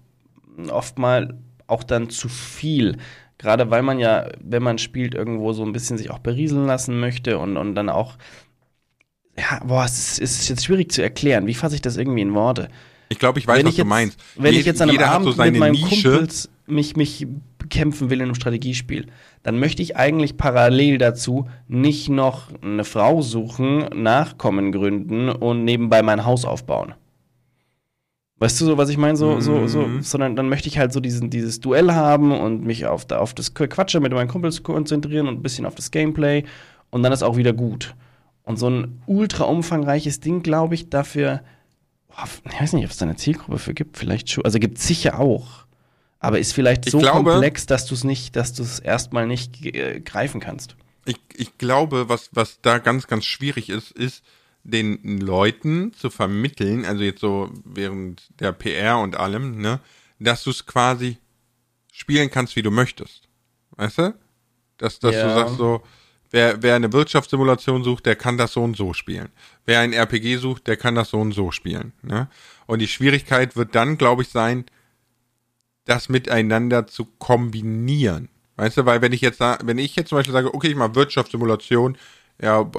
oftmal auch dann zu viel. Gerade weil man ja, wenn man spielt, irgendwo so ein bisschen sich auch berieseln lassen möchte und, und dann auch, ja, boah, es ist, es ist jetzt schwierig zu erklären. Wie fasse ich das irgendwie in Worte? Ich glaube, ich weiß, wenn was ich jetzt, du meinst. Wenn Je ich jetzt an einem Abend so mit meinem Nische. Kumpels mich, mich kämpfen will in einem Strategiespiel, dann möchte ich eigentlich parallel dazu nicht noch eine Frau suchen, Nachkommen gründen und nebenbei mein Haus aufbauen. Weißt du so, was ich meine? So, so, so, mhm. sondern dann möchte ich halt so diesen, dieses Duell haben und mich auf, auf das Quatsche mit meinen Kumpels konzentrieren und ein bisschen auf das Gameplay und dann ist auch wieder gut. Und so ein ultra umfangreiches Ding, glaube ich, dafür, ich weiß nicht, ob es da eine Zielgruppe für gibt, vielleicht schon, also gibt es sicher auch. Aber ist vielleicht so glaube, komplex, dass du es nicht, dass du es erstmal nicht äh, greifen kannst. Ich, ich glaube, was, was da ganz, ganz schwierig ist, ist, den Leuten zu vermitteln, also jetzt so während der PR und allem, ne, dass du es quasi spielen kannst, wie du möchtest. Weißt du? Dass, dass ja. du sagst so, wer, wer eine Wirtschaftssimulation sucht, der kann das so und so spielen. Wer ein RPG sucht, der kann das so und so spielen. Ne? Und die Schwierigkeit wird dann, glaube ich, sein, das miteinander zu kombinieren. Weißt du, weil wenn ich jetzt, wenn ich jetzt zum Beispiel sage, okay, ich mache Wirtschaftssimulation, ja,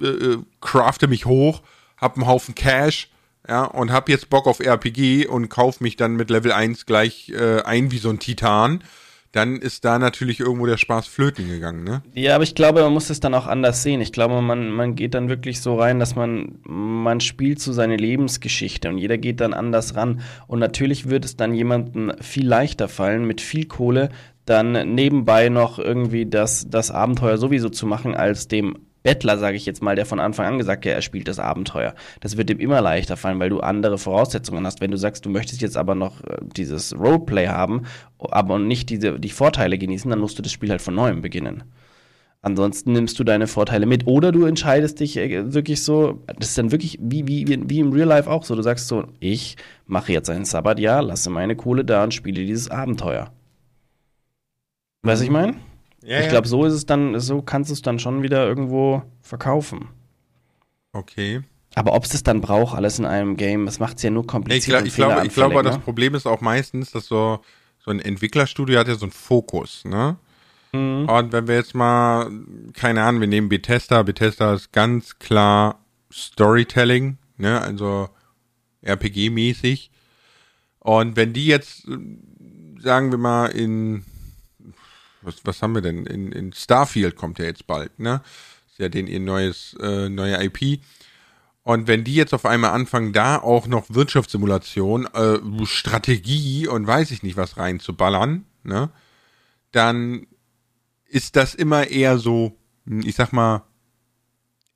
äh, äh, crafte mich hoch, hab einen Haufen Cash, ja, und hab jetzt Bock auf RPG und kauf mich dann mit Level 1 gleich äh, ein wie so ein Titan, dann ist da natürlich irgendwo der Spaß flöten gegangen, ne? Ja, aber ich glaube, man muss es dann auch anders sehen. Ich glaube, man, man geht dann wirklich so rein, dass man, man spielt so seine Lebensgeschichte und jeder geht dann anders ran. Und natürlich wird es dann jemandem viel leichter fallen, mit viel Kohle dann nebenbei noch irgendwie das, das Abenteuer sowieso zu machen, als dem Bettler, sage ich jetzt mal, der von Anfang an gesagt hat, er spielt das Abenteuer. Das wird ihm immer leichter fallen, weil du andere Voraussetzungen hast. Wenn du sagst, du möchtest jetzt aber noch äh, dieses Roleplay haben, aber nicht diese, die Vorteile genießen, dann musst du das Spiel halt von neuem beginnen. Ansonsten nimmst du deine Vorteile mit oder du entscheidest dich äh, wirklich so, das ist dann wirklich wie, wie, wie im Real Life auch so. Du sagst so, ich mache jetzt ein Sabbatjahr, lasse meine Kohle da und spiele dieses Abenteuer. Weißt du, ich meine? Ja, ich glaube, so ist es dann, so kannst du es dann schon wieder irgendwo verkaufen. Okay. Aber ob es das dann braucht, alles in einem Game, das macht es ja nur kompliziert. Ich, ich glaube, ich glaube, ne? das Problem ist auch meistens, dass so, so ein Entwicklerstudio hat ja so einen Fokus, ne? Mhm. Und wenn wir jetzt mal, keine Ahnung, wir nehmen Bethesda, Bethesda ist ganz klar Storytelling, ne? Also RPG-mäßig. Und wenn die jetzt, sagen wir mal, in was, was haben wir denn? In, in Starfield kommt ja jetzt bald, ne? Ist ja den ihr neues, äh, neue IP. Und wenn die jetzt auf einmal anfangen, da auch noch Wirtschaftssimulation, äh, Strategie und weiß ich nicht was reinzuballern, ne? Dann ist das immer eher so, ich sag mal,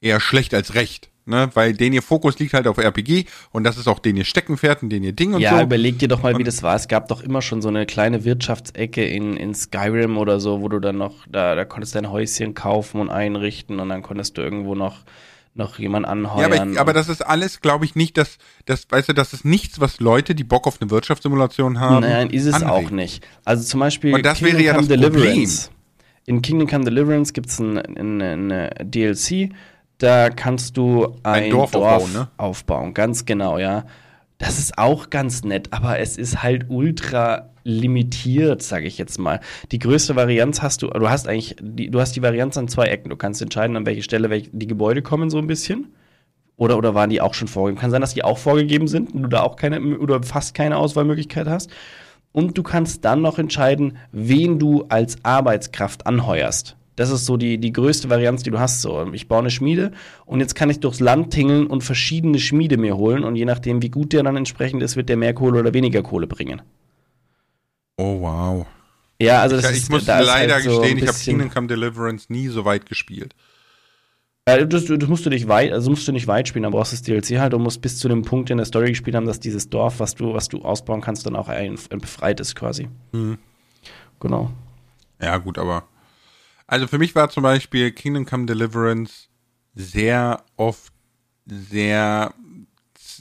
eher schlecht als recht ne? Weil den ihr Fokus liegt halt auf RPG und das ist auch den ihr Steckenpferd und den ihr Ding und ja, so. Ja, überleg dir doch mal, und wie das war. Es gab doch immer schon so eine kleine Wirtschaftsecke in, in Skyrim oder so, wo du dann noch, da, da konntest dein Häuschen kaufen und einrichten und dann konntest du irgendwo noch noch jemand anheuern. Ja, aber, aber das ist alles, glaube ich, nicht, dass, das, weißt du, das ist nichts, was Leute, die Bock auf eine Wirtschaftssimulation haben. Nein, ist es anregen. auch nicht. Also zum Beispiel Und das Kingdom wäre ja das Deliverance. Problem. In Kingdom Come Deliverance gibt es ein, ein, ein, DLC, da kannst du ein, ein Dorf, Dorf aufbauen, ne? aufbauen, ganz genau, ja. Das ist auch ganz nett, aber es ist halt ultra limitiert, sage ich jetzt mal. Die größte Varianz hast du, du hast eigentlich, die, du hast die Varianz an zwei Ecken. Du kannst entscheiden, an welche Stelle welche, die Gebäude kommen, so ein bisschen. Oder, oder waren die auch schon vorgegeben? Kann sein, dass die auch vorgegeben sind und du da auch keine oder fast keine Auswahlmöglichkeit hast. Und du kannst dann noch entscheiden, wen du als Arbeitskraft anheuerst. Das ist so die, die größte Varianz, die du hast. So, ich baue eine Schmiede und jetzt kann ich durchs Land tingeln und verschiedene Schmiede mir holen und je nachdem, wie gut der dann entsprechend ist, wird der mehr Kohle oder weniger Kohle bringen. Oh wow. Ja, also das ich, ist, ich muss da leider halt so gestehen, ich habe Kingdom Come Deliverance nie so weit gespielt. Ja, das, das, musst du nicht weit, also musst du nicht weit spielen, dann brauchst du das DLC halt und musst bis zu dem Punkt in der Story gespielt haben, dass dieses Dorf, was du, was du ausbauen kannst, dann auch ein, ein befreit ist quasi. Mhm. Genau. Ja, gut, aber. Also für mich war zum Beispiel Kingdom Come Deliverance sehr oft sehr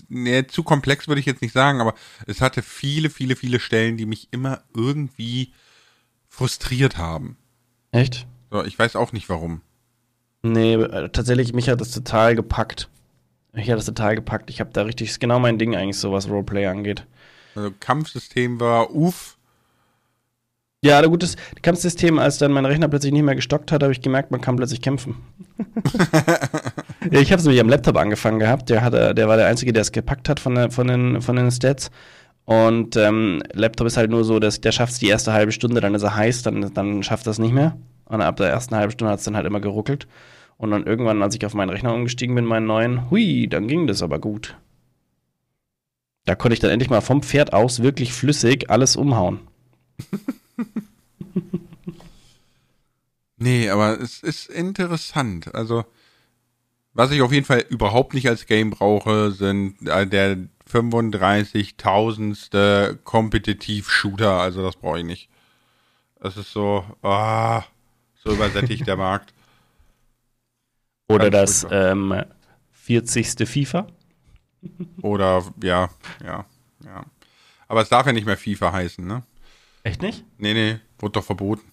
ne, zu komplex würde ich jetzt nicht sagen, aber es hatte viele, viele, viele Stellen, die mich immer irgendwie frustriert haben. Echt? So, ich weiß auch nicht warum. Nee, äh, tatsächlich, mich hat das total gepackt. Mich hat das total gepackt. Ich habe da richtig, ist genau mein Ding eigentlich, so was Roleplay angeht. Also Kampfsystem war uff. Ja, gut, das Kampfsystem, als dann mein Rechner plötzlich nicht mehr gestockt hat, habe ich gemerkt, man kann plötzlich kämpfen. ich habe es nämlich am Laptop angefangen gehabt. Der, hatte, der war der Einzige, der es gepackt hat von, der, von, den, von den Stats. Und ähm, Laptop ist halt nur so, dass der schafft es die erste halbe Stunde, dann ist er heiß, dann, dann schafft er es nicht mehr. Und ab der ersten halben Stunde hat es dann halt immer geruckelt. Und dann irgendwann, als ich auf meinen Rechner umgestiegen bin, meinen neuen, hui, dann ging das aber gut. Da konnte ich dann endlich mal vom Pferd aus wirklich flüssig alles umhauen. nee, aber es ist interessant. Also, was ich auf jeden Fall überhaupt nicht als Game brauche, sind äh, der 35.000ste Kompetitiv-Shooter. Also, das brauche ich nicht. Das ist so, ah, so übersättigt der Markt. Oder das ähm, 40. FIFA. Oder, ja, ja, ja. Aber es darf ja nicht mehr FIFA heißen, ne? Echt nicht? Nee, nee, wurde doch verboten.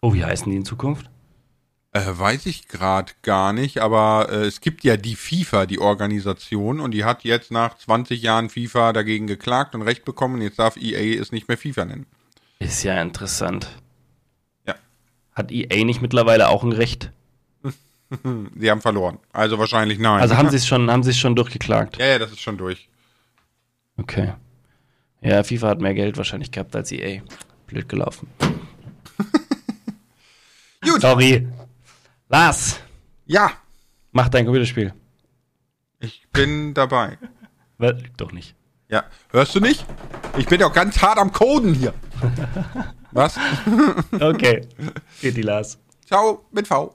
Oh, wie heißen die in Zukunft? Äh, weiß ich gerade gar nicht, aber äh, es gibt ja die FIFA, die Organisation, und die hat jetzt nach 20 Jahren FIFA dagegen geklagt und Recht bekommen. Jetzt darf EA es nicht mehr FIFA nennen. Ist ja interessant. Ja. Hat EA nicht mittlerweile auch ein Recht? Sie haben verloren. Also wahrscheinlich nein. Also haben sie es schon, haben sie es schon durchgeklagt? Ja, ja, das ist schon durch. Okay. Ja, FIFA hat mehr Geld wahrscheinlich gehabt als EA. Blöd gelaufen. Gut. Sorry. Lars. Ja. Mach dein Computerspiel. Ich bin dabei. Doch nicht. Ja. Hörst du nicht? Ich bin doch ganz hart am Coden hier. Was? okay. Geht die Lars. Ciao mit V.